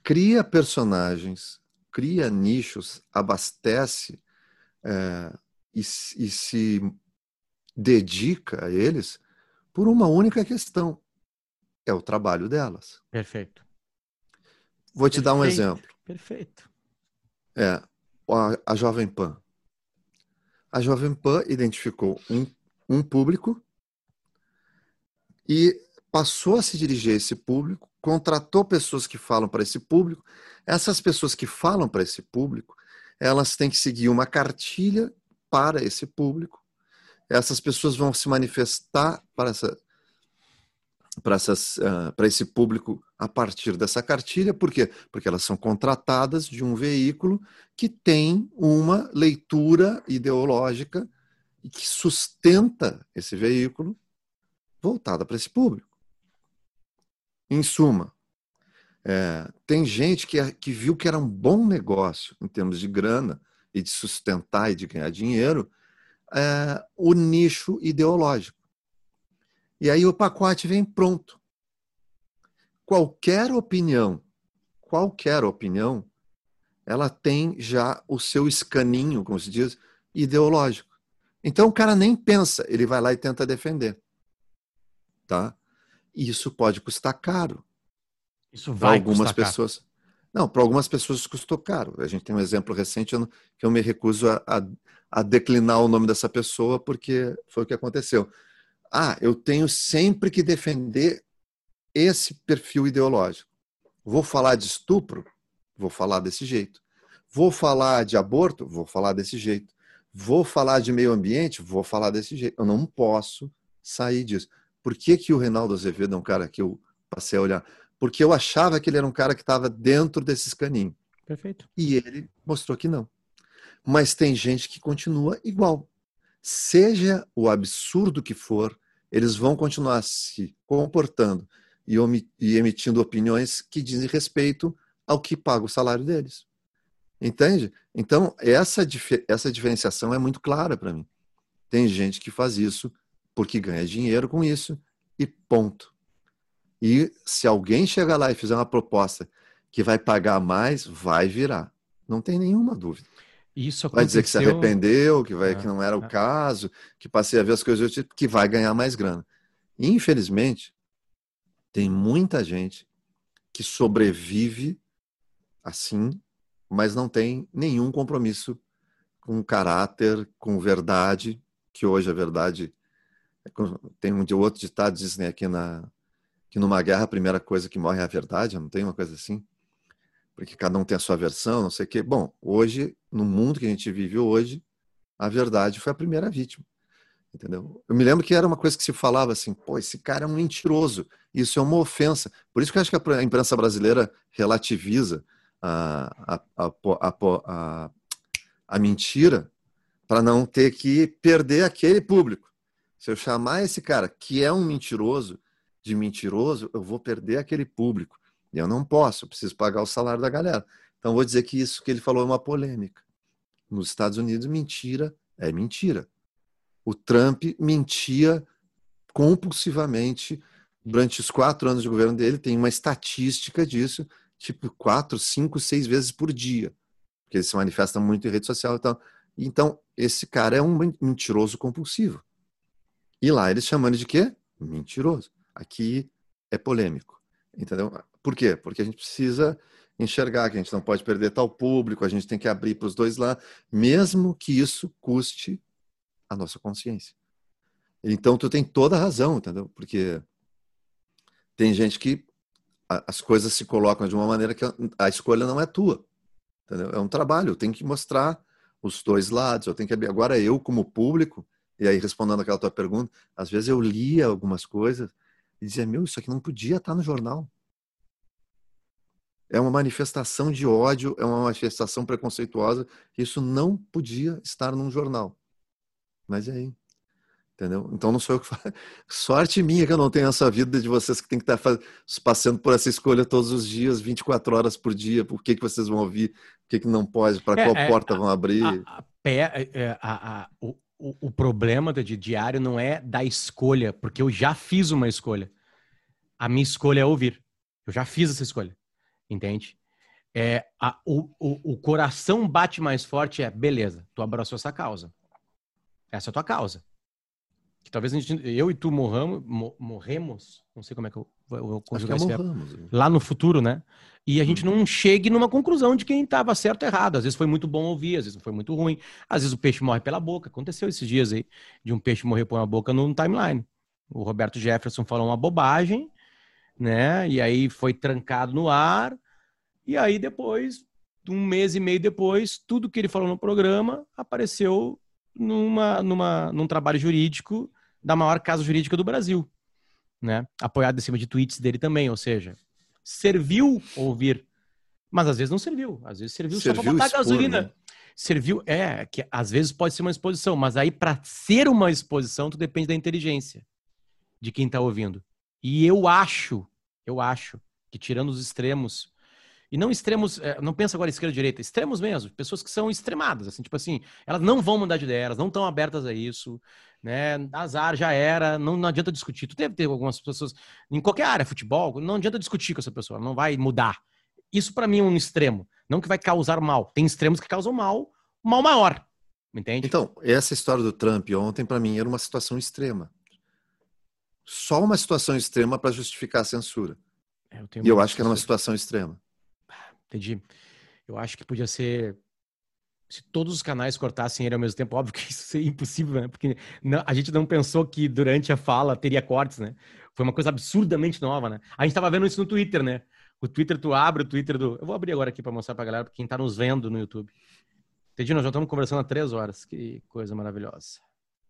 cria personagens, cria nichos, abastece é, e, e se dedica a eles por uma única questão: é o trabalho delas.
Perfeito.
Vou te Perfeito. dar um exemplo.
Perfeito.
É, a, a Jovem Pan. A Jovem Pan identificou um, um público e passou a se dirigir a esse público, contratou pessoas que falam para esse público. Essas pessoas que falam para esse público, elas têm que seguir uma cartilha para esse público. Essas pessoas vão se manifestar para essa, para, uh, esse público a partir dessa cartilha. Por quê? Porque elas são contratadas de um veículo que tem uma leitura ideológica e que sustenta esse veículo voltada para esse público. Em suma, É, tem gente que, que viu que era um bom negócio em termos de grana e de sustentar e de ganhar dinheiro é, o nicho ideológico. E aí o pacote vem pronto. Qualquer opinião, qualquer opinião, ela tem já o seu escaninho, como se diz, ideológico. Então o cara nem pensa, ele vai lá e tenta defender. Tá? E isso pode custar caro.
Isso vai
para algumas pessoas. Caro. Não, para algumas pessoas custou caro. A gente tem um exemplo recente que eu me recuso a, a, a declinar o nome dessa pessoa porque foi o que aconteceu. Ah, eu tenho sempre que defender esse perfil ideológico. Vou falar de estupro? Vou falar desse jeito. Vou falar de aborto? Vou falar desse jeito. Vou falar de meio ambiente? Vou falar desse jeito. Eu não posso sair disso. Por que, que o Reinaldo Azevedo é um cara que eu passei a olhar? Porque eu achava que ele era um cara que estava dentro desses caninhos.
Perfeito.
E ele mostrou que não. Mas tem gente que continua igual. Seja o absurdo que for, eles vão continuar se comportando e, emitindo opiniões que dizem respeito ao que paga o salário deles. Entende? Então, essa, essa diferenciação é muito clara para mim. Tem gente que faz isso porque ganha dinheiro com isso e ponto. E se alguém chegar lá e fizer uma proposta que vai pagar mais, vai virar. Não tem nenhuma dúvida.
Isso
aconteceu... Vai dizer que se arrependeu, que, vai, é, que não era o é. caso, que passei a ver as coisas tipo, que vai ganhar mais grana. Infelizmente, tem muita gente que sobrevive assim, mas não tem nenhum compromisso com caráter, com verdade, que hoje a verdade é tem um de outro ditado dizem aqui na que numa guerra a primeira coisa que morre é a verdade, não tem uma coisa assim? Porque cada um tem a sua versão, não sei o quê. Bom, hoje, no mundo que a gente vive hoje, a verdade foi a primeira vítima. Entendeu? Eu me lembro que era uma coisa que se falava assim, pô, esse cara é um mentiroso. Isso é uma ofensa. Por isso que eu acho que a imprensa brasileira relativiza a, a, a, a, mentira para não ter que perder aquele público. Se eu chamar esse cara que é um mentiroso de mentiroso, eu vou perder aquele público. Eu não posso, eu preciso pagar o salário da galera. Então vou dizer que isso que ele falou é uma polêmica. Nos Estados Unidos, mentira é mentira. O Trump mentia compulsivamente durante os quatro anos de governo dele. Tem uma estatística disso, tipo quatro, cinco, seis vezes por dia, porque ele se manifesta muito em rede social e tal. Então, esse cara é um mentiroso compulsivo. E lá eles chamam ele de quê? Mentiroso. Aqui é polêmico, entendeu? Por quê? Porque a gente precisa enxergar que a gente não pode perder tal público, a gente tem que abrir para os dois lá, mesmo que isso custe a nossa consciência. Então tu tem toda a razão, entendeu? Porque tem gente que as coisas se colocam de uma maneira que a escolha não é tua. Entendeu? É um trabalho, eu tenho que mostrar os dois lados, eu tenho que abrir. Agora eu como público, e aí respondendo aquela tua pergunta, às vezes eu lia algumas coisas e dizia, meu, isso aqui não podia estar no jornal. É uma manifestação de ódio, é uma manifestação preconceituosa. Isso não podia estar num jornal. Mas é aí. Entendeu? Então não sou eu que falo. Sorte minha que eu não tenho essa vida de vocês que tem que estar passando por essa escolha todos os dias, 24 horas por dia. Por que, que vocês vão ouvir? Por que, que não pode? Para é, qual é, porta vão abrir? A,
a, é, a, o, o, o problema de diário não é da escolha, porque eu já fiz uma escolha. A minha escolha é ouvir. Eu já fiz essa escolha. Entende? É, a, o, o, o coração bate mais forte é, beleza, tu abraçou essa causa. Essa é a tua causa. Que talvez a gente, eu e tu morramos, morremos, não sei como é que eu, vou conjugar né? lá no futuro, né? E a gente uhum. não chegue numa conclusão de quem estava certo ou errado. Às vezes foi muito bom ouvir, às vezes foi muito ruim. Às vezes o peixe morre pela boca. Aconteceu esses dias aí de um peixe morrer por uma boca no timeline. O Roberto Jefferson falou uma bobagem, né? E aí foi trancado no ar. E aí depois, um mês e meio depois, tudo que ele falou no programa apareceu numa, numa, num trabalho jurídico da maior casa jurídica do Brasil, né? Apoiado em cima de tweets dele também, ou seja, serviu ouvir, mas às vezes não serviu. Às vezes serviu, serviu só para botar expor, gasolina. Né? Serviu, é, que às vezes pode ser uma exposição, mas aí para ser uma exposição, tu depende da inteligência de quem está ouvindo. E eu acho, eu acho que tirando os extremos, e não extremos, é, não pensa agora esquerda direita, extremos mesmo, pessoas que são extremadas, assim, tipo assim, elas não vão mudar de ideia, elas não estão abertas a isso, né? Azar já era, não, não adianta discutir. Tu deve ter algumas pessoas em qualquer área, futebol, não adianta discutir com essa pessoa, não vai mudar. Isso para mim é um extremo, não que vai causar mal. Tem extremos que causam mal, mal maior. Entende?
Então, essa história do Trump ontem para mim era uma situação extrema. Só uma situação extrema para justificar a censura. É, eu e eu acho que era uma situação extrema.
Entendi. Eu acho que podia ser. Se todos os canais cortassem ele ao mesmo tempo, óbvio que isso seria impossível, né? Porque não, a gente não pensou que durante a fala teria cortes, né? Foi uma coisa absurdamente nova, né? A gente tava vendo isso no Twitter, né? O Twitter, tu abre o Twitter do. Eu vou abrir agora aqui para mostrar pra galera, pra quem tá nos vendo no YouTube. Entendi, nós já estamos conversando há três horas. Que coisa maravilhosa.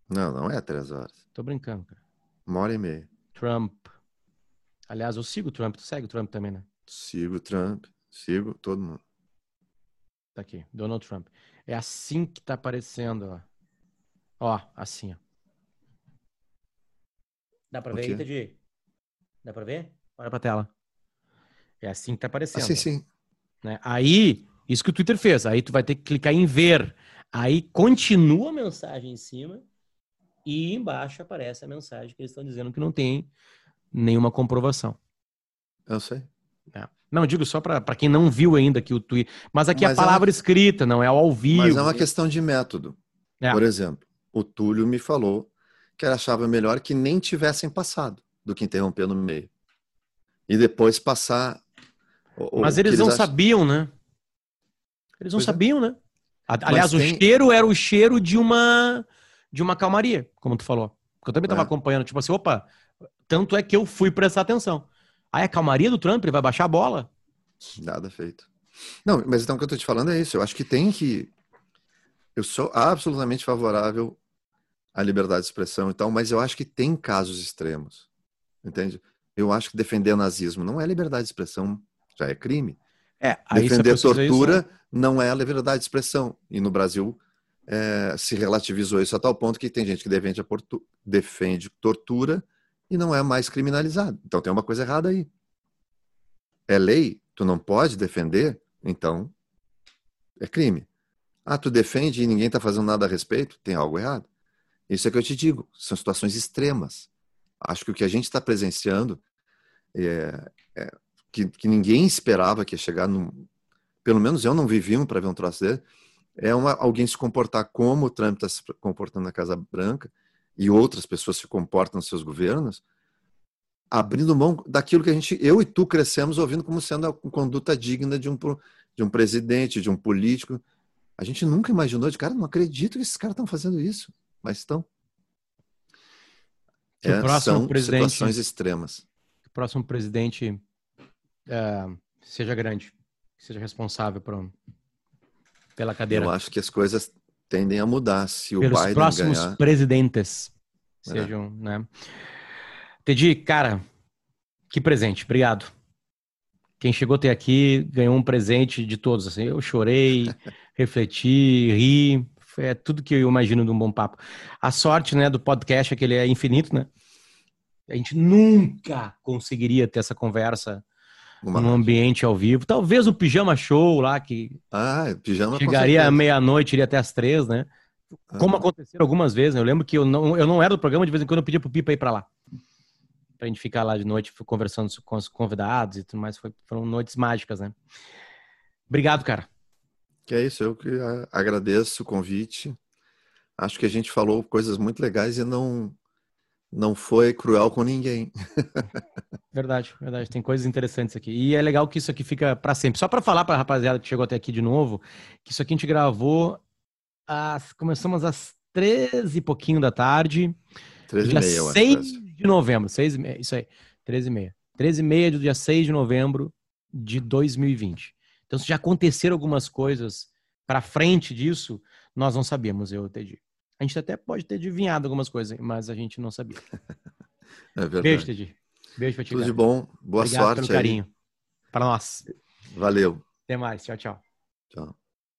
Não, não é três horas.
Tô brincando, cara.
Uma hora e meia.
Trump. Aliás, eu sigo o Trump. Tu segue o Trump também, né?
Sigo o Trump. Sigo todo mundo.
Tá aqui, Donald Trump. É assim que tá aparecendo, ó. Ó, assim, ó. Dá pra ver aí, Teddy? Dá pra ver? Olha pra tela. É assim que tá aparecendo. Ah,
sim, sim.
Né? Aí, isso que o Twitter fez. Aí tu vai ter que clicar em ver. Aí continua a mensagem em cima e embaixo aparece a mensagem que eles estão dizendo que não tem nenhuma comprovação.
Eu sei.
É. Não, digo só para quem não viu ainda aqui o tweet. Mas aqui Mas a palavra é uma... escrita, não é ao vivo. Mas
é uma questão de método. É. Por exemplo, o Túlio me falou que ele achava melhor que nem tivessem passado do que interromper no meio. E depois passar.
Mas eles, eles não acham... sabiam, né? Eles não pois é. sabiam, é. né? Aliás, tem... o cheiro era o cheiro de uma de uma calmaria, como tu falou. Porque eu também estava é. acompanhando, tipo assim, opa, tanto é que eu fui prestar atenção. Aí a calmaria do Trump, ele vai baixar a bola.
Nada feito. Não, mas então o que eu tô te falando é isso. Eu acho que tem que. Eu sou absolutamente favorável à liberdade de expressão e tal, mas eu acho que tem casos extremos. Entende? Eu acho que defender nazismo não é liberdade de expressão, já é crime.
É,
defender tortura isso, né? não é a liberdade de expressão. E no Brasil é, se relativizou isso a tal ponto que tem gente que defende, defende tortura e não é mais criminalizado. Então tem uma coisa errada aí. É lei, tu não pode defender, então é crime. Ah, tu defende e ninguém está fazendo nada a respeito, tem algo errado. Isso é que eu te digo, são situações extremas. Acho que o que a gente está presenciando é, é que, que, ninguém esperava que ia chegar num. Pelo menos eu não vivi um para ver um troço dele. É uma, alguém se comportar como o Trump está se comportando na Casa Branca e outras pessoas se comportam nos seus governos, abrindo mão daquilo que a gente, eu e tu crescemos ouvindo como sendo a conduta digna de um, de um presidente, de um político. A gente nunca imaginou de cara, não acredito que esses caras estão fazendo isso, mas estão.
Que é, são
situações extremas.
Que o próximo presidente é, seja grande, seja responsável por, pela cadeira.
Eu acho que as coisas tendem a mudar se o
Pelos
Biden
próximos
ganhar.
presidentes é. sejam, né? Tedi, cara, que presente, obrigado. Quem chegou até aqui ganhou um presente de todos. Assim, eu chorei, refleti, ri, é tudo que eu imagino de um bom papo. A sorte, né, do podcast é que ele é infinito, né? A gente nunca conseguiria ter essa conversa uma num ambiente ao vivo. Talvez o pijama show lá, que
ah, pijama
chegaria à meia-noite, iria até às três, né? Como ah. aconteceu algumas vezes, né? Eu lembro que eu não, eu não era do programa, de vez em quando eu pedia pro Pipa ir para lá. Pra gente ficar lá de noite conversando com os convidados e tudo mais. Foi, foram noites mágicas, né? Obrigado, cara.
Que é isso, eu que agradeço o convite. Acho que a gente falou coisas muito legais e não não foi cruel com ninguém.
verdade, verdade. Tem coisas interessantes aqui. E é legal que isso aqui fica para sempre. Só para falar para a rapaziada que chegou até aqui de novo, que isso aqui a gente gravou às, começamos às 13 e pouquinho da tarde.
13 dia e meia,
6 de novembro. 6 e meia, isso aí. 13 e meia. 13 e meia do dia 6 de novembro de 2020. Então, se já aconteceram algumas coisas para frente disso, nós não sabemos, eu entendi. A gente até pode ter adivinhado algumas coisas, mas a gente não sabia.
é verdade.
Beijo, Teddy. Beijo pra ti.
Tudo cara. de bom. Boa
Obrigado
sorte.
Pelo carinho. Para nós.
Valeu.
Até mais. Tchau, tchau.
Tchau.